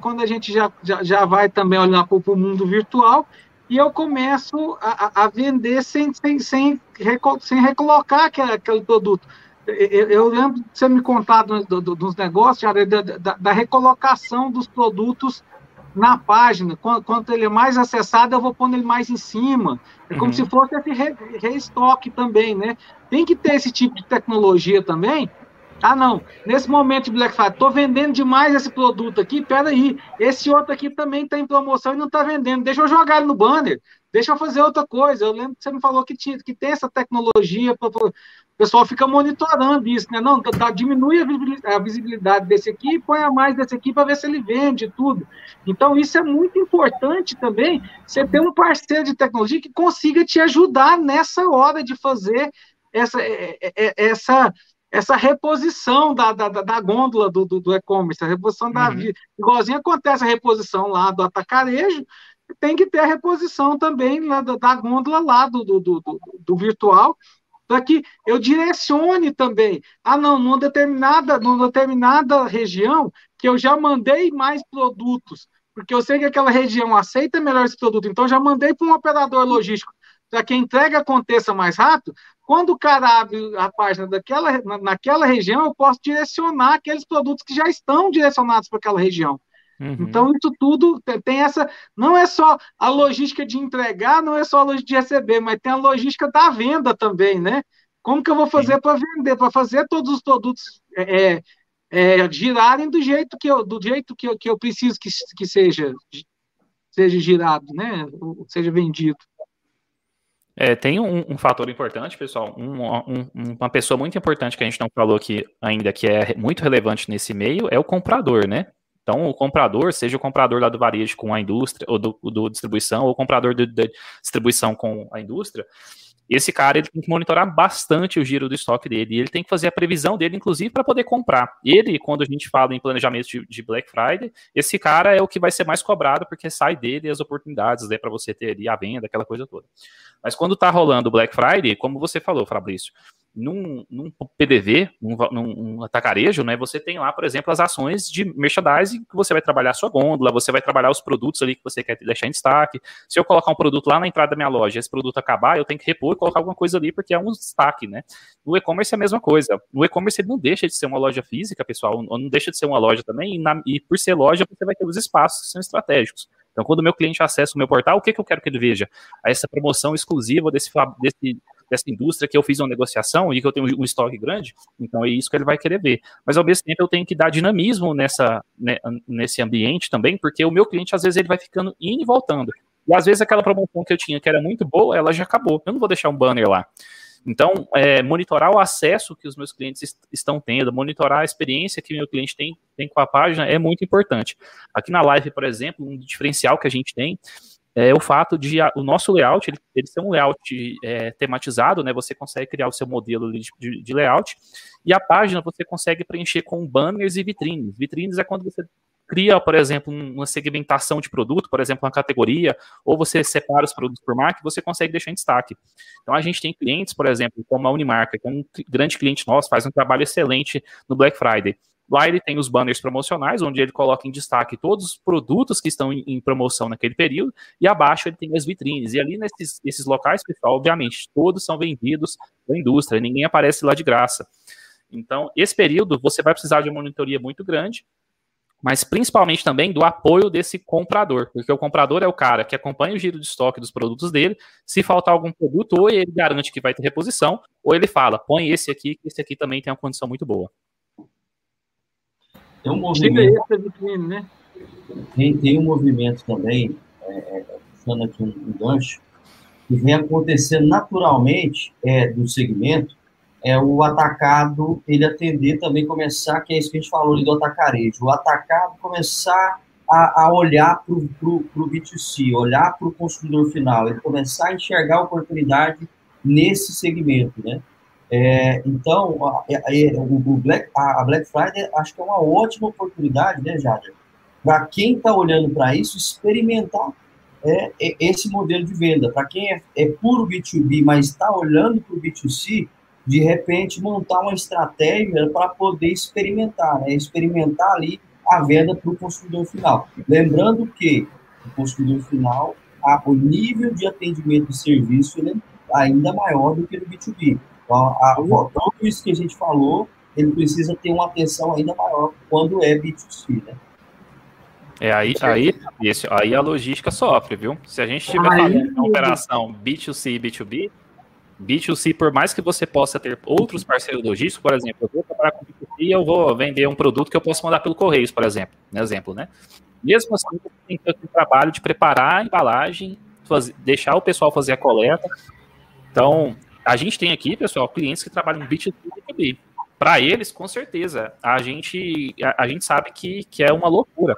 quando a gente já, já, já vai também olhar para o mundo virtual e eu começo a, a vender sem, sem, sem, sem recolocar aquele, aquele produto. Eu, eu, lembro de você me contar do, do, dos negócios, da, da, da, recolocação dos produtos na página. Quanto ele é mais acessado, eu vou pondo ele mais em cima. É como uhum. se fosse esse re, restoque também, né? Tem que ter esse tipo de tecnologia também, ah, não, nesse momento de Black Friday, estou vendendo demais esse produto aqui, peraí, esse outro aqui também está em promoção e não está vendendo, deixa eu jogar ele no banner, deixa eu fazer outra coisa. Eu lembro que você me falou que, tinha, que tem essa tecnologia, pra, pra, o pessoal fica monitorando isso, né? Não, tá, diminui a visibilidade desse aqui, põe a mais desse aqui para ver se ele vende tudo. Então, isso é muito importante também, você ter um parceiro de tecnologia que consiga te ajudar nessa hora de fazer essa, é, é, é, essa essa reposição da, da, da gôndola do, do, do e-commerce, a reposição uhum. da vida. Igualzinho acontece a reposição lá do atacarejo, tem que ter a reposição também lá da, da gôndola lá do, do, do, do virtual, para que eu direcione também. Ah, não, numa determinada, numa determinada região, que eu já mandei mais produtos, porque eu sei que aquela região aceita melhor esse produto, então já mandei para um operador logístico para que a entrega aconteça mais rápido, quando o cara abre a página daquela, naquela região, eu posso direcionar aqueles produtos que já estão direcionados para aquela região. Uhum. Então, isso tudo tem essa. Não é só a logística de entregar, não é só a logística de receber, mas tem a logística da venda também, né? Como que eu vou fazer para vender, para fazer todos os produtos é, é, é, girarem do jeito que eu, do jeito que eu, que eu preciso que, que seja, seja girado, né? Seja vendido. É, tem um, um, fator importante, pessoal, um, um, uma pessoa muito importante que a gente não falou aqui ainda, que é muito relevante nesse meio, é o comprador, né? Então, o comprador, seja o comprador lá do varejo com a indústria, ou do, do distribuição, ou o comprador de distribuição com a indústria, esse cara ele tem que monitorar bastante o giro do estoque dele. E ele tem que fazer a previsão dele, inclusive, para poder comprar. Ele, quando a gente fala em planejamento de, de, Black Friday, esse cara é o que vai ser mais cobrado, porque sai dele as oportunidades né, para você ter ali a venda, aquela coisa toda. Mas quando está rolando o Black Friday, como você falou, Fabrício, num, num PDV, num, num, atacarejo, né, você tem lá, por exemplo, as ações de merchandising que você vai trabalhar a sua gôndola, você vai trabalhar os produtos ali que você quer deixar em destaque. Se eu colocar um produto lá na entrada da minha loja, esse produto acabar, eu tenho que repor e colocar alguma coisa ali porque é um destaque, né? No e-commerce é a mesma coisa. No e-commerce ele não deixa de ser uma loja física, pessoal, não deixa de ser uma loja também, e, na, e por ser loja você vai ter os espaços que são estratégicos. Então, quando o meu cliente acessa o meu portal, o que, que eu quero que ele veja? Essa promoção exclusiva desse, desse dessa indústria que eu fiz uma negociação e que eu tenho um estoque grande, então é isso que ele vai querer ver. Mas ao mesmo tempo eu tenho que dar dinamismo nessa, né, nesse ambiente também, porque o meu cliente às vezes ele vai ficando indo e voltando. E às vezes aquela promoção que eu tinha que era muito boa, ela já acabou. Eu não vou deixar um banner lá. Então, é, monitorar o acesso que os meus clientes est estão tendo, monitorar a experiência que o meu cliente tem, tem com a página é muito importante. Aqui na live, por exemplo, um diferencial que a gente tem é o fato de a, o nosso layout ele, ele ser um layout é, tematizado, né? Você consegue criar o seu modelo de, de, de, layout e a página você consegue preencher com banners e vitrines. Vitrines é quando você cria, por exemplo, uma segmentação de produto, por exemplo, uma categoria, ou você separa os produtos por marca, você consegue deixar em destaque. Então a gente tem clientes, por exemplo, como a Unimarca, que é um grande cliente nosso, faz um trabalho excelente no Black Friday Lá ele tem os banners promocionais, onde ele coloca em destaque todos os produtos que estão em, promoção naquele período, e abaixo ele tem as vitrines. E ali nesses esses locais, pessoal, obviamente, todos são vendidos da indústria, ninguém aparece lá de graça. Então, esse período você vai precisar de uma monitoria muito grande, mas principalmente também do apoio desse comprador, porque o comprador é o cara que acompanha o giro de estoque dos produtos dele. Se faltar algum produto, ou ele garante que vai ter reposição, ou ele fala, põe esse aqui, que esse aqui também tem uma condição muito boa. Tem um movimento. Né? Tem, tem um movimento também, é, é, puxando aqui um, um gancho, que vem acontecendo naturalmente é, do segmento, é o atacado ele atender também começar, que é isso que a gente falou ali do atacarejo, o atacado começar a, a olhar para o B2C, olhar para o consumidor final, ele começar a enxergar a oportunidade nesse segmento, né? É, então, a, a, Black, a Black Friday acho que é uma ótima oportunidade, né, Jader? Para quem está olhando para isso, experimentar é, é, esse modelo de venda. Para quem é, é puro B2B, mas está olhando para o B2C, de repente montar uma estratégia para poder experimentar, né? experimentar ali a venda para o consumidor final. Lembrando que o consumidor final, a, o nível de atendimento de serviço ele é ainda maior do que no B2B. Então, a, isso que a gente falou, ele precisa ter uma atenção ainda maior quando é B2C, né? É aí, aí, esse, aí a logística sofre, viu? Se a gente tiver falando uma operação B2C e B2B, B2C, por mais que você possa ter outros parceiros logísticos, por exemplo, eu vou trabalhar com B2C e eu vou vender um produto que eu posso mandar pelo Correios, por exemplo, né, exemplo, né? Mesmo assim, você tem que ter o trabalho de preparar a embalagem, fazer, deixar o pessoal fazer a coleta. Então, a gente tem aqui, pessoal, clientes que trabalham B2C e B2B. Para eles, com certeza, a gente, a, a gente sabe que, que é uma loucura.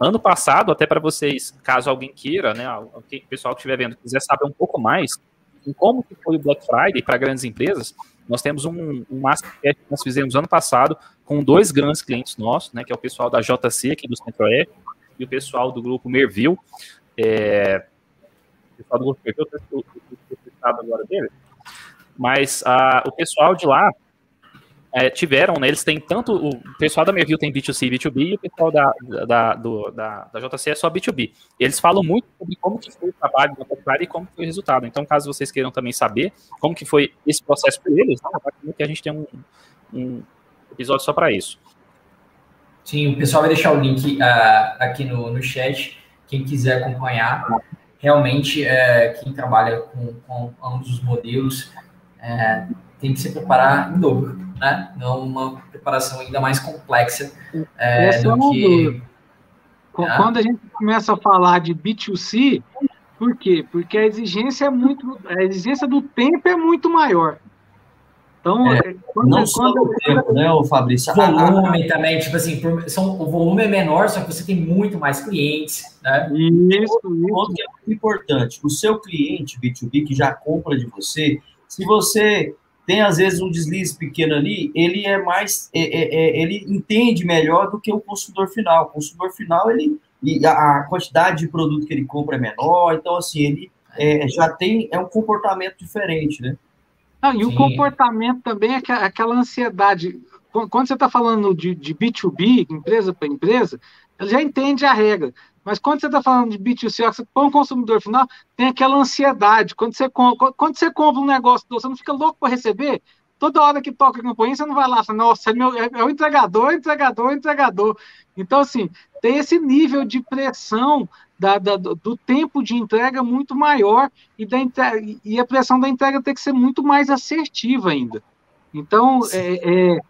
Ano passado, até para vocês, caso alguém queira, né, o pessoal que estiver vendo quiser saber um pouco mais, em como foi o Black Friday para grandes empresas, nós temos um, um masterclass que nós fizemos ano passado com dois grandes clientes nossos, né, que é o pessoal da JC aqui do Centro-Oeste e o pessoal do grupo Merville. É, o pessoal do grupo Merville, eu estou agora dele, mas a, o pessoal de lá é, tiveram, né, eles têm tanto, o pessoal da Merville tem B2C e B2B, e o pessoal da, da, do, da, da JC é só B2B. Eles falam muito sobre como que foi o trabalho da Popular e como foi o resultado. Então, caso vocês queiram também saber como que foi esse processo para eles, né, que a gente tem um, um episódio só para isso. Sim, o pessoal vai deixar o link uh, aqui no, no chat, quem quiser acompanhar. Realmente, uh, quem trabalha com, com ambos os modelos uh, tem que se preparar em dobro né? Não uma preparação ainda mais complexa é, do que. Quando a gente começa a falar de B2C, por quê? Porque a exigência é muito, a exigência do tempo é muito maior. Então, é, quando, não só o tempo, né, o Fabrício? Volume também, tipo assim, são, o volume é menor, só que você tem muito mais clientes, né? Isso, isso. que é muito importante. O seu cliente B2B que já compra de você, se você tem às vezes um deslize pequeno ali, ele é mais, é, é, é, ele entende melhor do que o consumidor final. O consumidor final, ele, a quantidade de produto que ele compra é menor, então assim, ele é, já tem, é um comportamento diferente, né? Não, e Sim. o comportamento também é aquela ansiedade. Quando você está falando de, de B2B, empresa para empresa, ele já entende a regra. Mas quando você está falando de B2C, você põe um consumidor final, tem aquela ansiedade. Quando você, compra, quando você compra um negócio, você não fica louco para receber? Toda hora que toca a campainha, você não vai lá, fala, nossa, é, meu, é, é o entregador, é entregador, é entregador. Então, assim, tem esse nível de pressão da, da, do tempo de entrega muito maior e, da, e a pressão da entrega tem que ser muito mais assertiva ainda. Então, é, é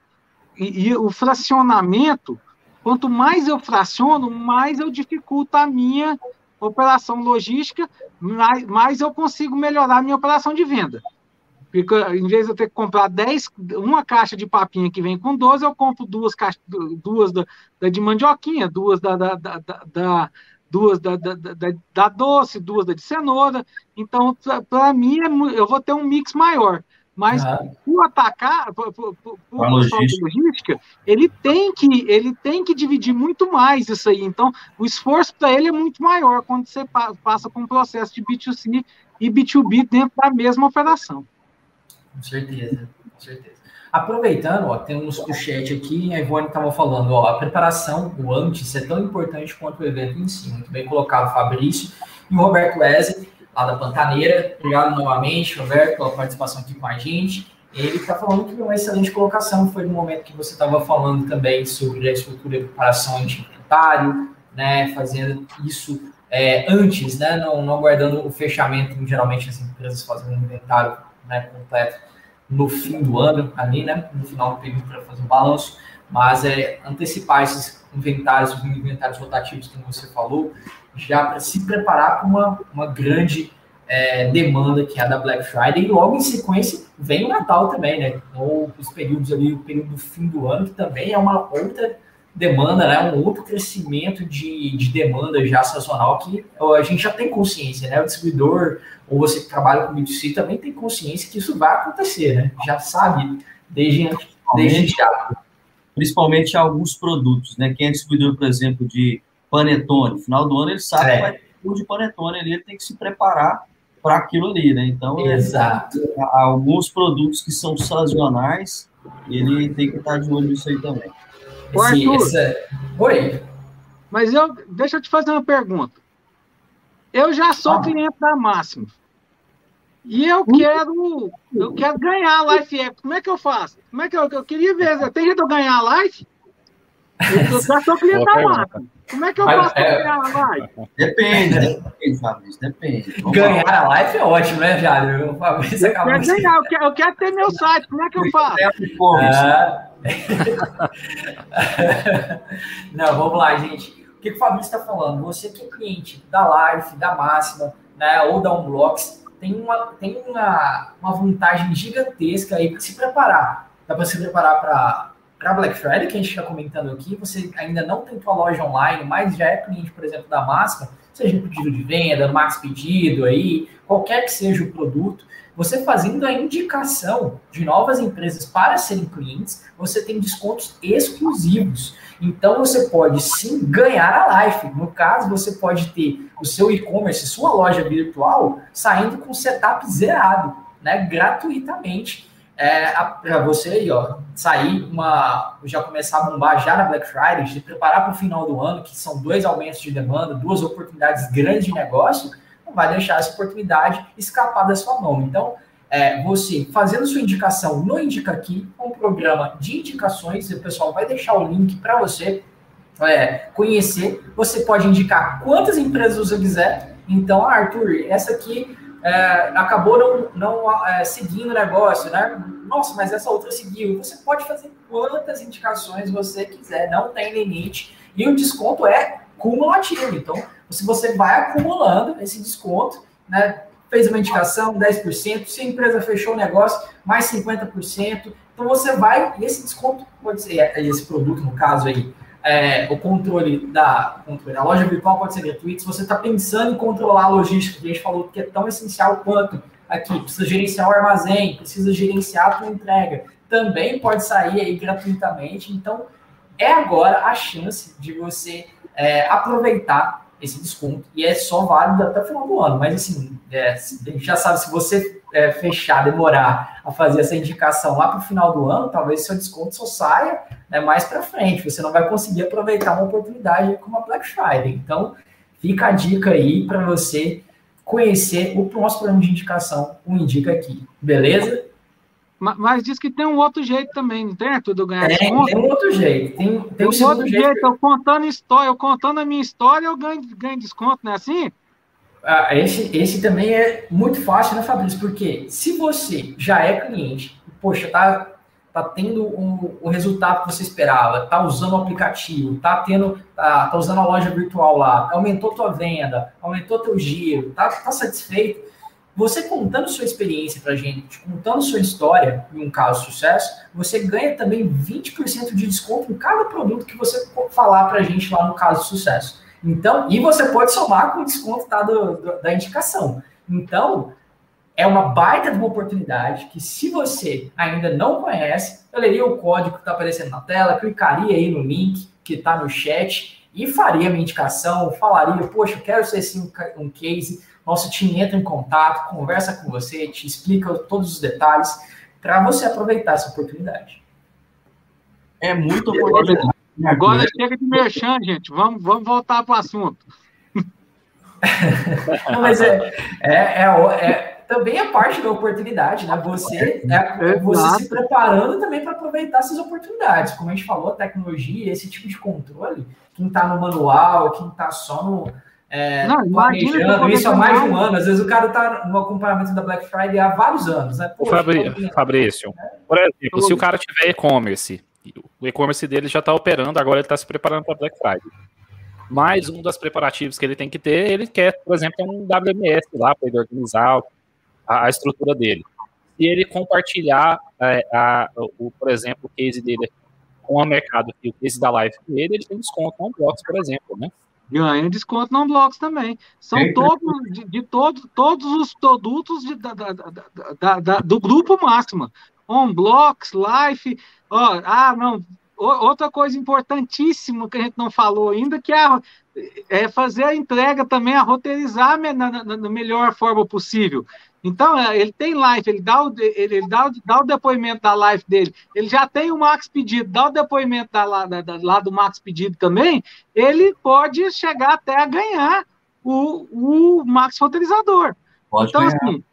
e, e o fracionamento Quanto mais eu fraciono, mais eu dificulto a minha operação logística, mais, mais eu consigo melhorar a minha operação de venda. Porque em vez de eu ter que comprar 10, uma caixa de papinha que vem com 12, eu compro duas caixas, duas da, da de mandioquinha, duas da, da, da, da duas da, da, da, da, doce, duas da de cenoura. Então, para mim, é, eu vou ter um mix maior. Mas ah. o atacar, por, por, por logística. logística, ele tem que ele tem que dividir muito mais isso aí. Então, o esforço para ele é muito maior quando você passa com um processo de B2C e B2B dentro da mesma operação. Com certeza, com certeza. Aproveitando, ó, temos o chat aqui, a Ivone estava falando, ó, a preparação, o antes, é tão importante quanto o evento em si. Muito bem colocado, Fabrício. E o Roberto Wesley, lá da Pantaneira. Obrigado novamente, Roberto, pela participação aqui com a gente. Ele está falando que uma excelente colocação foi no momento que você estava falando também sobre a estrutura de preparação de inventário, né, fazendo isso é, antes, né, não, não aguardando o fechamento. Geralmente as empresas fazem um inventário né, completo no fim do ano, ali, né, no final do período para fazer o balanço, mas é antecipar esses inventários, os inventários rotativos, como você falou, já para se preparar para uma, uma grande é, demanda que é a da Black Friday, e logo em sequência vem o Natal também, né? Ou os períodos ali, o período do fim do ano, que também é uma outra demanda, né? Um outro crescimento de, de demanda já sazonal que a gente já tem consciência, né? O distribuidor ou você que trabalha com B2C também tem consciência que isso vai acontecer, né? Já sabe desde, desde já. Principalmente alguns produtos, né? Quem é distribuidor, por exemplo, de panetone, final do ano ele sabe é. que vai ter um de panetone ali, ele tem que se preparar para aquilo ali, né? Então, é, Exato. É, alguns produtos que são sazonais, ele tem que estar de olho nisso aí também. Sim, essa... Oi. Mas eu, deixa eu te fazer uma pergunta. Eu já sou ah. cliente da Máximo. E eu quero, eu quero ganhar a Life App. Como é que eu faço? Como é que eu, eu queria ver? Tem jeito de eu ganhar a Life? Eu já sou cliente da Máximo. Como é que eu faço para ganhar a Life? Depende, depende, Fabrício, depende. Vamos ganhar lá. a Life é ótimo, né, Jário? O Fabrício eu quero ganhar, eu quero, eu quero ter meu site. Como é que eu faço? Ah. Não, vamos lá, gente. O que, que o Fabrício está falando? Você que é cliente da Life, da Máxima, né, ou da Unblocks, tem uma, tem uma, uma vantagem gigantesca aí para se preparar. Dá para se preparar para Black Friday, que a gente está comentando aqui. Você ainda não tem sua loja online, mas já é cliente, por exemplo, da Máxima, seja pedido de venda, Max Pedido aí, qualquer que seja o produto, você fazendo a indicação de novas empresas para serem clientes, você tem descontos exclusivos. Então você pode sim ganhar a life. No caso, você pode ter o seu e-commerce, sua loja virtual, saindo com setup zerado, né? Gratuitamente. É, para você aí, ó, sair uma. já começar a bombar já na Black Friday, de preparar para o final do ano, que são dois aumentos de demanda, duas oportunidades grandes de negócio não vai deixar essa oportunidade escapar da sua mão. Então, é, você fazendo sua indicação no Indica Aqui, um programa de indicações, o pessoal vai deixar o link para você é, conhecer. Você pode indicar quantas empresas você quiser. Então, Arthur, essa aqui é, acabou não, não é, seguindo o negócio, né? Nossa, mas essa outra seguiu. Você pode fazer quantas indicações você quiser, não tem limite. E o desconto é cumulativo. Então, se você vai acumulando esse desconto, né? Fez uma indicação, 10%, se a empresa fechou o negócio, mais 50%. Então você vai, e esse desconto pode ser, esse produto, no caso aí, é, o controle da, controle da loja virtual pode ser gratuito. Se você está pensando em controlar a logística, que a gente falou que é tão essencial quanto aqui, precisa gerenciar o armazém, precisa gerenciar a entrega, também pode sair aí gratuitamente. Então, é agora a chance de você é, aproveitar esse desconto e é só válido até o final do ano. Mas assim, é, já sabe, se você é, fechar, demorar a fazer essa indicação lá para o final do ano, talvez seu desconto só saia né, mais para frente. Você não vai conseguir aproveitar uma oportunidade como a Black Friday. Então, fica a dica aí para você conhecer o nosso programa de indicação, o Indica Aqui. Beleza? Mas diz que tem um outro jeito também, não tem, Tudo ganhar tem, desconto? Tem um outro jeito. Tem, tem, tem um outro jeito. jeito. Eu contando história, eu contando a minha história, eu ganho, ganho desconto, não é assim? Ah, esse, esse também é muito fácil, né, Fabrício? Porque se você já é cliente, poxa, tá, tá tendo o, o resultado que você esperava, tá usando o aplicativo, tá tendo, tá, tá usando a loja virtual lá, aumentou tua venda, aumentou teu giro, tá, tá satisfeito, você contando sua experiência para a gente, contando sua história em um caso de sucesso, você ganha também 20% de desconto em cada produto que você falar para a gente lá no caso de sucesso. Então, e você pode somar com o desconto tá, do, do, da indicação. Então, é uma baita de uma oportunidade que, se você ainda não conhece, eu leria o código que está aparecendo na tela, clicaria aí no link que está no chat e faria minha indicação, falaria, poxa, eu quero ser assim um case nosso time entra em contato, conversa com você, te explica todos os detalhes. para você aproveitar essa oportunidade. É muito oportunidade. Agora chega de merchan, gente. Vamos, vamos voltar para o assunto. mas é, é, é, é, também é parte da oportunidade, né? Você, é, você se preparando também para aproveitar essas oportunidades. Como a gente falou, tecnologia, esse tipo de controle, quem está no manual, quem está só no. É, não, planejando isso há mais de um ano. Às vezes o cara está no acompanhamento da Black Friday há vários anos. Né? Pô, Fabrício, Fabrício né? por exemplo, se o cara tiver e-commerce, o e-commerce dele já está operando, agora ele está se preparando para Black Friday. Mas um dos preparativos que ele tem que ter, ele quer, por exemplo, um WMS lá para ele organizar a, a, estrutura dele. Se ele compartilhar, é, a, o, por exemplo, o case dele com o mercado e o case da live dele, ele tem desconto no Unbox, por exemplo, né? Ganha desconto no Unblocks também. São todos, de, de todo, todos os produtos de, da, da, da, do grupo Máxima. Unblocks, Life, ó, ah, não, outra coisa importantíssima que a gente não falou ainda, que é, é fazer a entrega também, a roteirizar na, na, na melhor forma possível. Então, é, ele tem live, ele dá o, ele, ele dá, o, dá o depoimento da live dele, ele já tem o max pedido, dá o depoimento da, da, da, lá do max pedido também, ele pode chegar até a ganhar o, o max roteirizador. Pode então, ganhar. assim,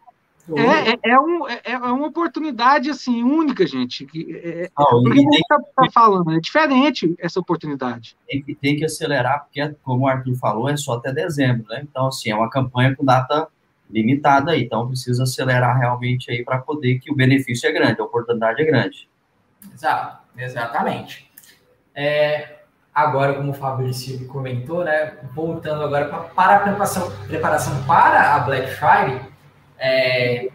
é, é, é, um, é, é, uma oportunidade assim única, gente. É, Não, porque a gente está tá falando, é diferente essa oportunidade. Tem que, tem que acelerar, porque, como o Arthur falou, é só até dezembro, né? Então, assim, é uma campanha com data limitada então precisa acelerar realmente aí para poder que o benefício é grande, a oportunidade é grande. Exato, exatamente. É, agora, como o Fabrício comentou, né? Voltando agora pra, para a preparação, preparação para a Black Friday é,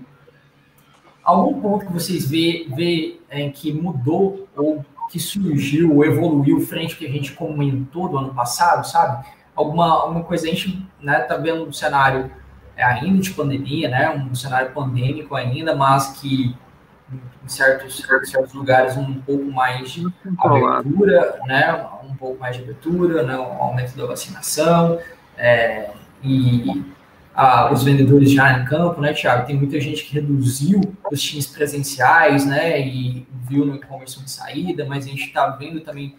algum ponto que vocês vê, vê é, que mudou ou que surgiu ou evoluiu frente ao que a gente comentou do ano passado, sabe? Alguma, alguma coisa a gente né, tá vendo um cenário é, ainda de pandemia, né? Um cenário pandêmico ainda, mas que em certos, certos lugares um pouco mais de abertura, né? Um pouco mais de abertura, né? Um aumento da vacinação é, e os vendedores já em campo, né, Thiago? Tem muita gente que reduziu os times presenciais, né, e viu no e-commerce de saída, mas a gente está vendo também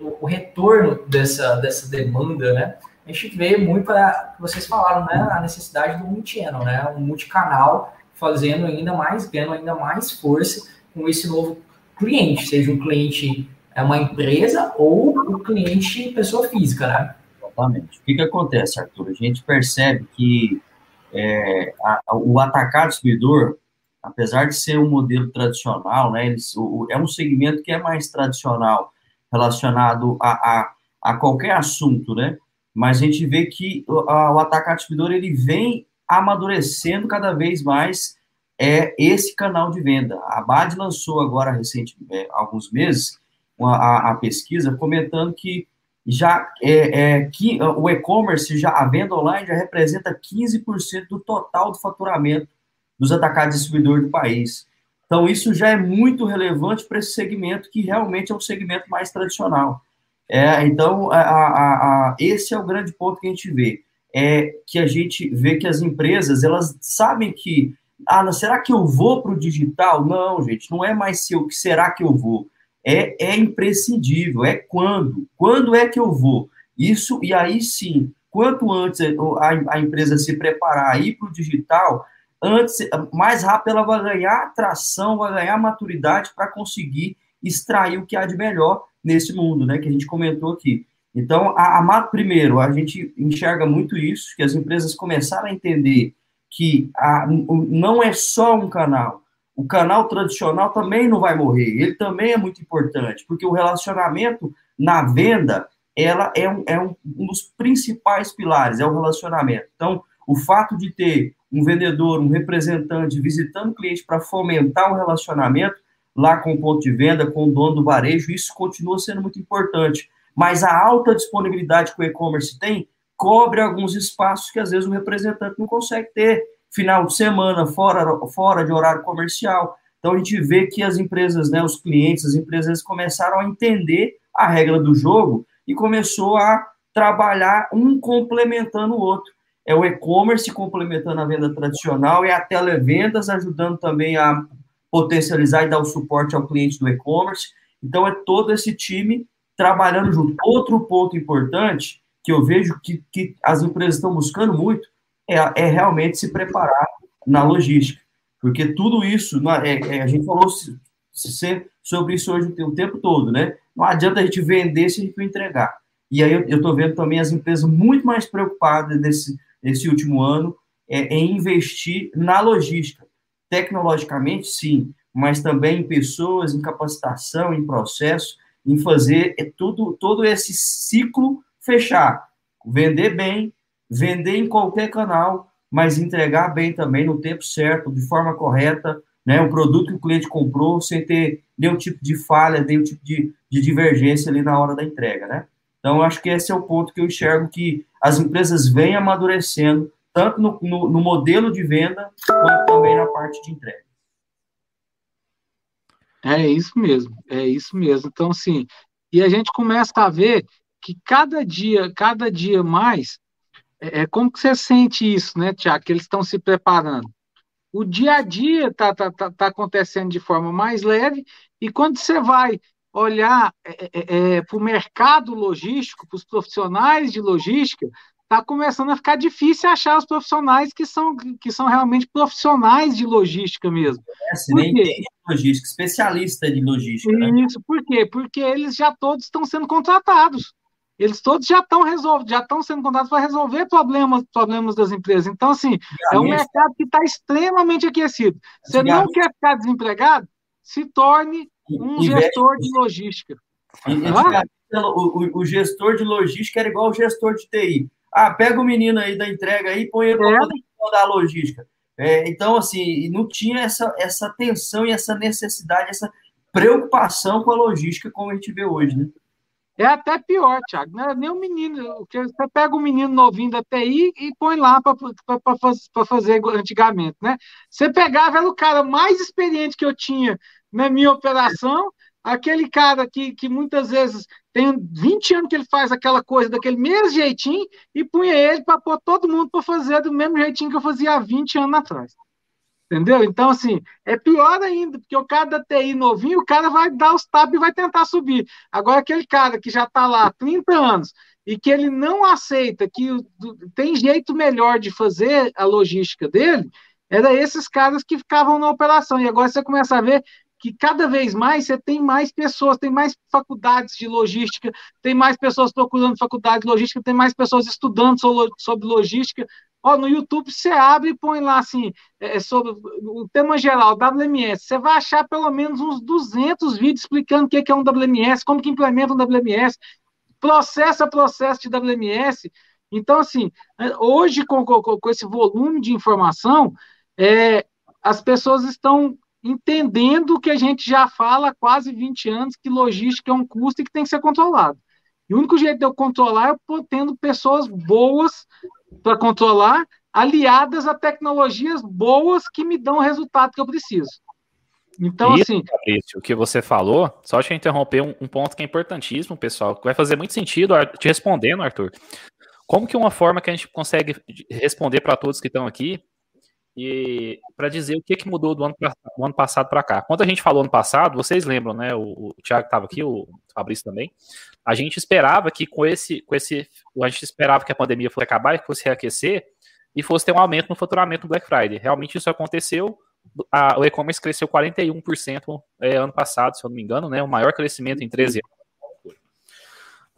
o, o, retorno dessa, dessa demanda, né? A gente vê muito, para vocês falaram, né, a necessidade do multi-channel, né, um multicanal fazendo ainda mais, ganhando ainda mais força com esse novo cliente, seja um cliente é uma empresa ou o um cliente pessoa física, né? Exatamente. O que, que acontece, Arthur? A gente percebe que é, a, o atacar distribuidor, apesar de ser um modelo tradicional, né, eles, o, é um segmento que é mais tradicional relacionado a, a, a qualquer assunto, né? Mas a gente vê que o, a, o atacar distribuidor ele vem amadurecendo cada vez mais é esse canal de venda. A BAD lançou agora recentemente, é, alguns meses, uma, a, a pesquisa comentando que já é, é que o e-commerce, já a venda online já representa 15% do total do faturamento dos atacados distribuidores do país. Então, isso já é muito relevante para esse segmento, que realmente é um segmento mais tradicional. É, então, a, a, a, esse é o grande ponto que a gente vê. É que a gente vê que as empresas, elas sabem que, ah, será que eu vou para o digital? Não, gente, não é mais se eu, que será que eu vou é, é imprescindível, é quando. Quando é que eu vou? Isso, e aí sim, quanto antes a, a empresa se preparar aí para o digital, antes, mais rápido ela vai ganhar atração, vai ganhar maturidade para conseguir extrair o que há de melhor nesse mundo, né, que a gente comentou aqui. Então, a, a, primeiro, a gente enxerga muito isso, que as empresas começaram a entender que a, não é só um canal, o canal tradicional também não vai morrer, ele também é muito importante, porque o relacionamento na venda, ela é um, é um, um dos principais pilares, é o relacionamento. Então, o fato de ter um vendedor, um representante visitando o cliente para fomentar o relacionamento lá com o ponto de venda, com o dono do varejo, isso continua sendo muito importante. Mas a alta disponibilidade que o e-commerce tem cobre alguns espaços que às vezes o representante não consegue ter final de semana, fora, fora de horário comercial. Então, a gente vê que as empresas, né, os clientes, as empresas começaram a entender a regra do jogo e começou a trabalhar um complementando o outro. É o e-commerce complementando a venda tradicional e a televendas ajudando também a potencializar e dar o suporte ao cliente do e-commerce. Então, é todo esse time trabalhando junto. Outro ponto importante que eu vejo que, que as empresas estão buscando muito é, é realmente se preparar na logística. Porque tudo isso, é, é, a gente falou sobre isso hoje o tempo todo, né? Não adianta a gente vender se a gente não entregar. E aí eu estou vendo também as empresas muito mais preocupadas nesse, nesse último ano é, em investir na logística. Tecnologicamente, sim, mas também em pessoas, em capacitação, em processo, em fazer é tudo, todo esse ciclo fechar. Vender bem, vender em qualquer canal, mas entregar bem também no tempo certo, de forma correta, né? Um produto que o cliente comprou sem ter nenhum tipo de falha, nenhum tipo de, de divergência ali na hora da entrega, né? Então, acho que esse é o ponto que eu enxergo que as empresas vêm amadurecendo, tanto no, no, no modelo de venda, quanto também na parte de entrega. É isso mesmo, é isso mesmo. Então, assim, e a gente começa a ver que cada dia, cada dia mais, é, é como que você sente isso, né, Tiago? Que eles estão se preparando. O dia a dia está tá, tá, tá acontecendo de forma mais leve, e quando você vai olhar é, é, é, é para o mercado logístico, para os profissionais de logística, está começando a ficar difícil achar os profissionais que são, que são realmente profissionais de logística mesmo. É, nem tem logística, especialista de logística. Né? Isso, né? por quê? Porque eles já todos estão sendo contratados. Eles todos já estão resolvendo, já estão sendo contratados para resolver problemas, problemas das empresas. Então, assim, é um mercado que está extremamente aquecido. Você não quer ficar desempregado? Se torne um gestor de logística. o, o, gestor de logística era igual o gestor de TI. Ah, pega o menino aí da entrega aí e põe ele para é. a logística. É, então, assim, não tinha essa, essa tensão e essa necessidade, essa preocupação com a logística como a gente vê hoje, né? É até pior, Thiago. Não é nem um menino. Você pega um menino novinho da TI e põe lá para fazer antigamente, né? Você pegava o cara mais experiente que eu tinha na minha operação, aquele cara que, que muitas vezes tem 20 anos que ele faz aquela coisa daquele mesmo jeitinho e punha ele para pôr todo mundo para fazer do mesmo jeitinho que eu fazia há 20 anos atrás. Entendeu? Então, assim, é pior ainda, porque o cara da TI novinho, o cara vai dar os tapas e vai tentar subir. Agora, aquele cara que já está lá há 30 anos e que ele não aceita que tem jeito melhor de fazer a logística dele, era esses caras que ficavam na operação. E agora você começa a ver que cada vez mais você tem mais pessoas, tem mais faculdades de logística, tem mais pessoas procurando faculdade de logística, tem mais pessoas estudando sobre logística. Ó, no YouTube você abre e põe lá assim, é, é sobre o tema geral, WMS. Você vai achar pelo menos uns 200 vídeos explicando o que é um WMS, como que implementa um WMS, processo a processo de WMS. Então, assim, é, hoje, com, com, com esse volume de informação, é, as pessoas estão entendendo o que a gente já fala há quase 20 anos, que logística é um custo e que tem que ser controlado. E o único jeito de eu controlar é tendo pessoas boas para controlar, aliadas a tecnologias boas que me dão o resultado que eu preciso. Então, Isso, assim. Fabrício, o que você falou, só te interromper um, um, ponto que é importantíssimo, pessoal, que vai fazer muito sentido te respondendo, Arthur. Como que uma forma que a gente consegue responder para todos que estão aqui e para dizer o que, que mudou do ano, do ano passado para cá. Quando a gente falou ano passado, vocês lembram, né? O, o Thiago estava aqui, o Fabrício também. A gente esperava que com esse, com esse, a gente esperava que a pandemia fosse acabar e fosse reaquecer e fosse ter um aumento no faturamento do Black Friday. Realmente isso aconteceu. A, o e-commerce cresceu 41% é, ano passado, se eu não me engano, né? O maior crescimento em 13 anos.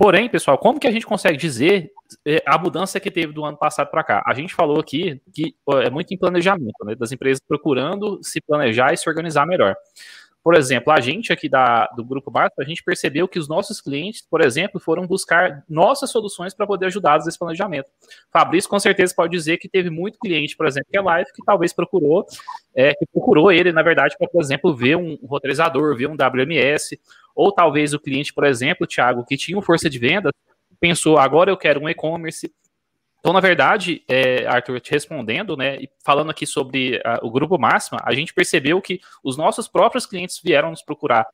Porém, pessoal, como que a gente consegue dizer é, a mudança que teve do ano passado para cá? A gente falou aqui que é muito em planejamento, né, das empresas procurando se planejar e se organizar melhor. Por exemplo, a gente aqui da, do Grupo Barco, a gente percebeu que os nossos clientes, por exemplo, foram buscar nossas soluções para poder ajudá-los nesse planejamento. Fabrício, com certeza, pode dizer que teve muito cliente, por exemplo, que é live, que talvez procurou, é, que procurou ele, na verdade, para, por exemplo, ver um roteirizador, ver um WMS, ou talvez o cliente, por exemplo, Thiago, que tinha força de venda, pensou, agora eu quero um e-commerce, então, na verdade, é, Arthur, te respondendo, né, e falando aqui sobre a, o grupo Máxima, a gente percebeu que os nossos próprios clientes vieram nos procurar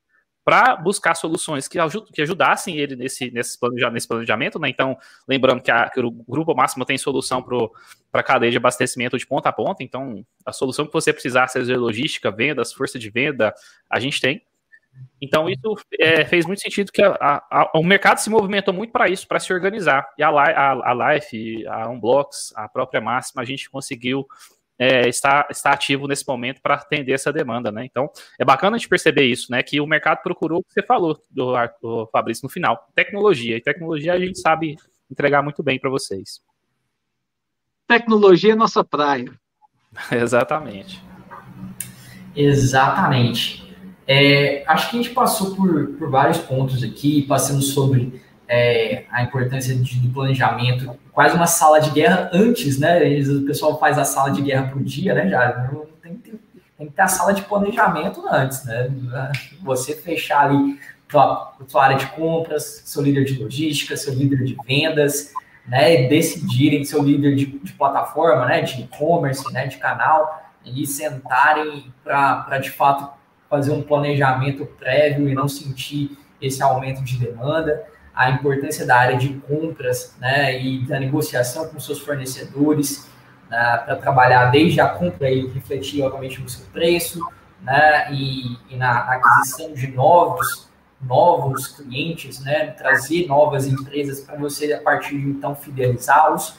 para buscar soluções que, ajud que ajudassem ele nesse, nesse, nesse planejamento, né? Então, lembrando que, a, que o Grupo Máximo tem solução para a cadeia de abastecimento de ponta a ponta, então a solução que você precisar, seja logística, vendas, força de venda, a gente tem. Então, isso é, fez muito sentido que a, a, o mercado se movimentou muito para isso, para se organizar. E a, a, a Life, a Unblocks, a própria Máxima, a gente conseguiu é, estar, estar ativo nesse momento para atender essa demanda, né? Então, é bacana a gente perceber isso, né? Que o mercado procurou o que você falou, do, do Fabrício, no final, tecnologia. E tecnologia a gente sabe entregar muito bem para vocês. Tecnologia é nossa praia. Exatamente. Exatamente. É, acho que a gente passou por, por vários pontos aqui, passando sobre é, a importância de, do planejamento, quase uma sala de guerra antes, né? Eles, o pessoal faz a sala de guerra por dia, né? Já tem, tem, tem que ter a sala de planejamento antes, né? Você fechar ali tua, tua área de compras, seu líder de logística, seu líder de vendas, né? Decidirem seu líder de, de plataforma, né? De e-commerce, né? De canal, e sentarem para de fato fazer um planejamento prévio e não sentir esse aumento de demanda a importância da área de compras né, e da negociação com seus fornecedores né, para trabalhar desde a compra e refletir, obviamente, no seu preço né, e, e na aquisição de novos novos clientes, né, trazer novas empresas para você a partir de então fidelizá-los.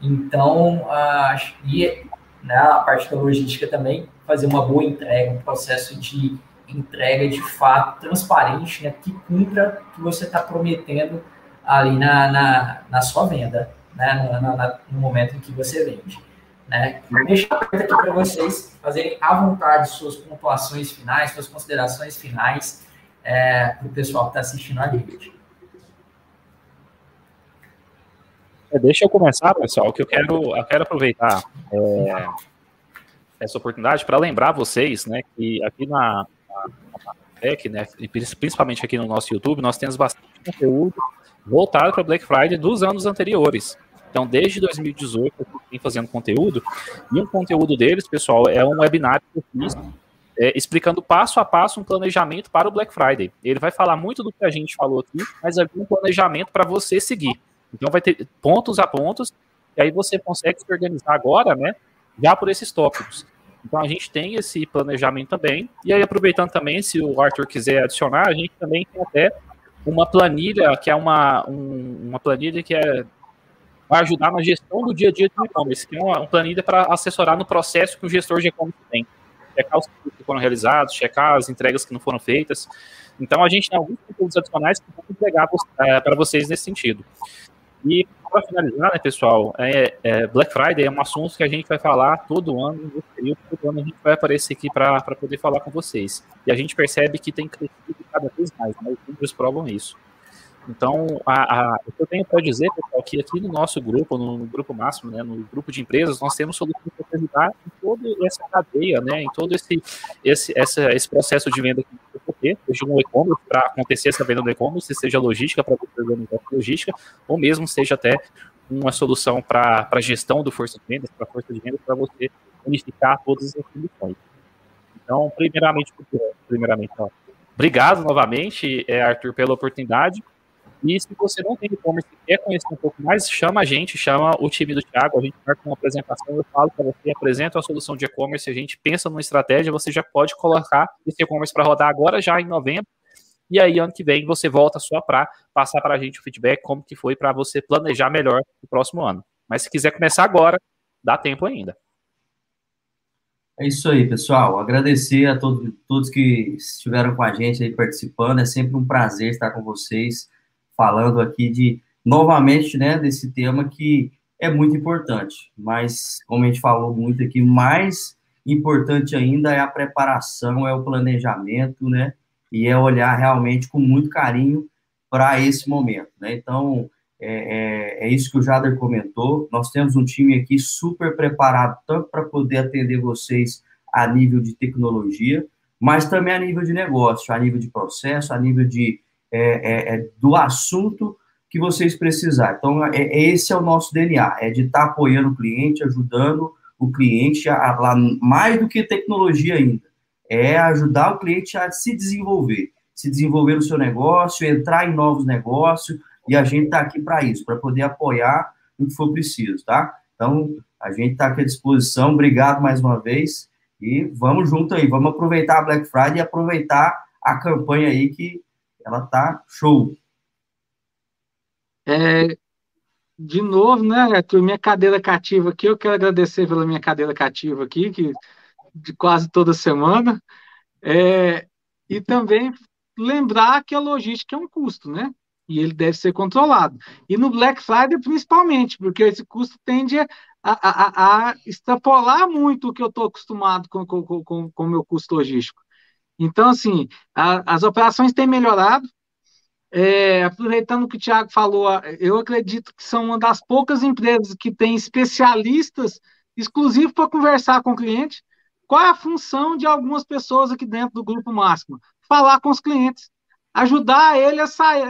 Então, a, e né, a parte da logística também fazer uma boa entrega, um processo de entrega de fato transparente, né, que cumpra o que você está prometendo ali na, na, na, sua venda, né, no, na, no momento em que você vende. Né. Deixa aberto aqui para vocês fazerem à vontade suas pontuações finais, suas considerações finais é, para o pessoal que está assistindo a gente. É, deixa eu começar, pessoal, que eu quero, eu quero aproveitar é, essa oportunidade para lembrar vocês, né, que aqui na, Tech, né, principalmente aqui no nosso YouTube, nós temos bastante conteúdo voltado para Black Friday dos anos anteriores. Então, desde 2018, eu estou fazendo conteúdo, e um conteúdo deles, pessoal, é um webinar que eu fiz é, explicando passo a passo um planejamento para o Black Friday. Ele vai falar muito do que a gente falou aqui, mas é um planejamento para você seguir. Então, vai ter pontos a pontos, e aí você consegue se organizar agora, né, já por esses tópicos. Então a gente tem esse planejamento também. E aí, aproveitando também, se o Arthur quiser adicionar, a gente também tem até uma planilha, que é uma, um, uma planilha que é, vai ajudar na gestão do dia a dia do e-commerce, que é uma, uma planilha para assessorar no processo que o gestor de e-commerce tem. Checar os que foram realizados, checar as entregas que não foram feitas. Então a gente tem alguns conteúdos adicionais que vão entregar é, para vocês nesse sentido. E para finalizar, né, pessoal, é, é, Black Friday é um assunto que a gente vai falar todo ano, no período, todo ano a gente vai aparecer aqui para poder falar com vocês. E a gente percebe que tem crescido cada vez mais, né, os números provam isso. Então, a, a, o que eu tenho para dizer, pessoal, que aqui no nosso grupo, no, no, grupo máximo, né, no grupo de empresas, nós temos soluções para ajudar em toda essa cadeia, né, em todo esse, esse, essa, esse processo de venda que você ter, seja um e-commerce para acontecer essa venda do e-commerce, seja logística para você organizar logística, ou mesmo seja até uma solução para a gestão do força de vendas, para a força de vendas, para você unificar todas as soluções. Então, primeiramente, primeiramente ó, obrigado novamente, é, Arthur, pela oportunidade. E se você não tem e-commerce e quer conhecer um pouco mais, chama a gente, chama o time do Thiago, a gente marca uma apresentação, eu falo para você, apresento a solução de e-commerce, a gente pensa numa estratégia, você já pode colocar esse e-commerce para rodar agora, já em novembro, e aí ano que vem você volta só para passar para a gente o feedback, como que foi para você planejar melhor o próximo ano. Mas se quiser começar agora, dá tempo ainda. É isso aí, pessoal. Agradecer a todos, todos que estiveram com a gente aí participando. É sempre um prazer estar com vocês falando aqui de, novamente, né, desse tema que é muito importante, mas, como a gente falou muito aqui, mais importante ainda é a preparação, é o planejamento, né, e é olhar realmente com muito carinho para esse momento, né, então, é, é, é, isso que o Jader comentou, nós temos um time aqui super preparado, tanto para poder atender vocês a nível de tecnologia, mas também a nível de negócio, a nível de processo, a nível de é, é, é, do assunto que vocês precisarem. Então, é, é, esse é o nosso DNA, é de estar tá apoiando o cliente, ajudando o cliente a, a, mais do que tecnologia ainda, é ajudar o cliente a se desenvolver. se desenvolver o seu negócio, entrar em novos negócios, e a gente está aqui para isso, para poder apoiar o que for preciso, tá? Então, a gente está aqui à disposição, obrigado mais uma vez, e vamos junto aí, vamos aproveitar a Black Friday e aproveitar a campanha aí que ela tá show. É, de novo, né, minha cadeira cativa aqui, eu quero agradecer pela minha cadeira cativa aqui, que de quase toda semana, é, e também lembrar que a logística é um custo, né? E ele deve ser controlado. E no Black Friday, principalmente, porque esse custo tende a, a, a, a extrapolar muito o que eu estou acostumado com o com, com, com meu custo logístico. Então, assim, a, as operações têm melhorado. É, aproveitando o que o Thiago falou, eu acredito que são uma das poucas empresas que tem especialistas exclusivos para conversar com o cliente. Qual é a função de algumas pessoas aqui dentro do Grupo Máximo? Falar com os clientes, ajudar ele a, sair,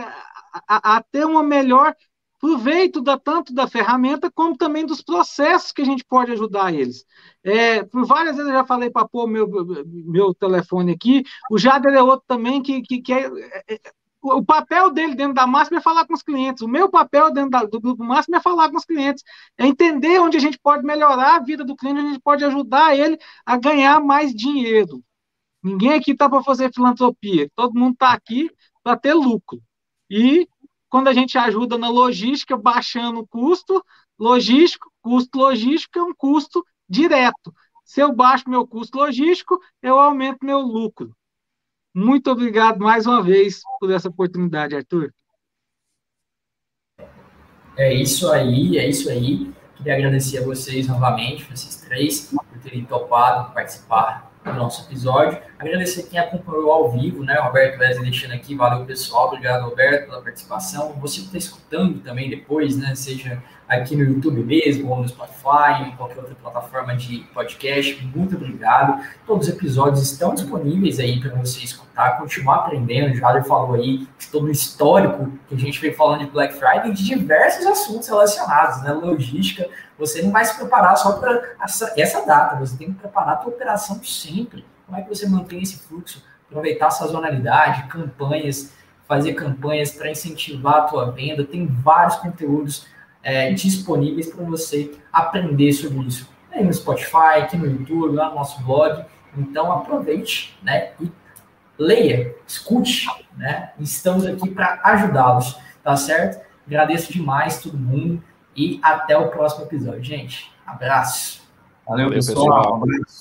a, a ter uma melhor proveito da, tanto da ferramenta como também dos processos que a gente pode ajudar eles. É, por várias vezes eu já falei para pôr meu, meu telefone aqui, o Jader é outro também que, que, que é, é, é, o papel dele dentro da máxima é falar com os clientes, o meu papel dentro da, do grupo máximo é falar com os clientes, é entender onde a gente pode melhorar a vida do cliente, onde a gente pode ajudar ele a ganhar mais dinheiro. Ninguém aqui está para fazer filantropia, todo mundo está aqui para ter lucro. E quando a gente ajuda na logística, baixando o custo logístico, custo logístico é um custo direto. Se eu baixo meu custo logístico, eu aumento meu lucro. Muito obrigado mais uma vez por essa oportunidade, Arthur. É isso aí, é isso aí. Queria agradecer a vocês novamente, vocês três, por terem topado participar do nosso episódio. Agradecer quem acompanhou ao vivo, né? Roberto Wesley deixando aqui, valeu pessoal, obrigado Roberto pela participação. Você que está escutando também depois, né? Seja aqui no YouTube mesmo, ou no Spotify, em qualquer outra plataforma de podcast, muito obrigado. Todos os episódios estão disponíveis aí para você escutar, continuar aprendendo. O Jader falou aí de todo o histórico que a gente vem falando de Black Friday, de diversos assuntos relacionados, né? Logística, você não vai se preparar só para essa, essa, data, você tem que preparar a sua operação sempre. Como é que você mantém esse fluxo? Aproveitar a sazonalidade, campanhas, fazer campanhas para incentivar a tua venda. Tem vários conteúdos é, disponíveis para você aprender sobre isso. Aí no Spotify, aqui no YouTube, lá no nosso blog. Então aproveite né, e leia, escute. Né? Estamos aqui para ajudá-los, tá certo? Agradeço demais todo mundo e até o próximo episódio, gente. Abraço. Valeu, Valeu pessoal. pessoal.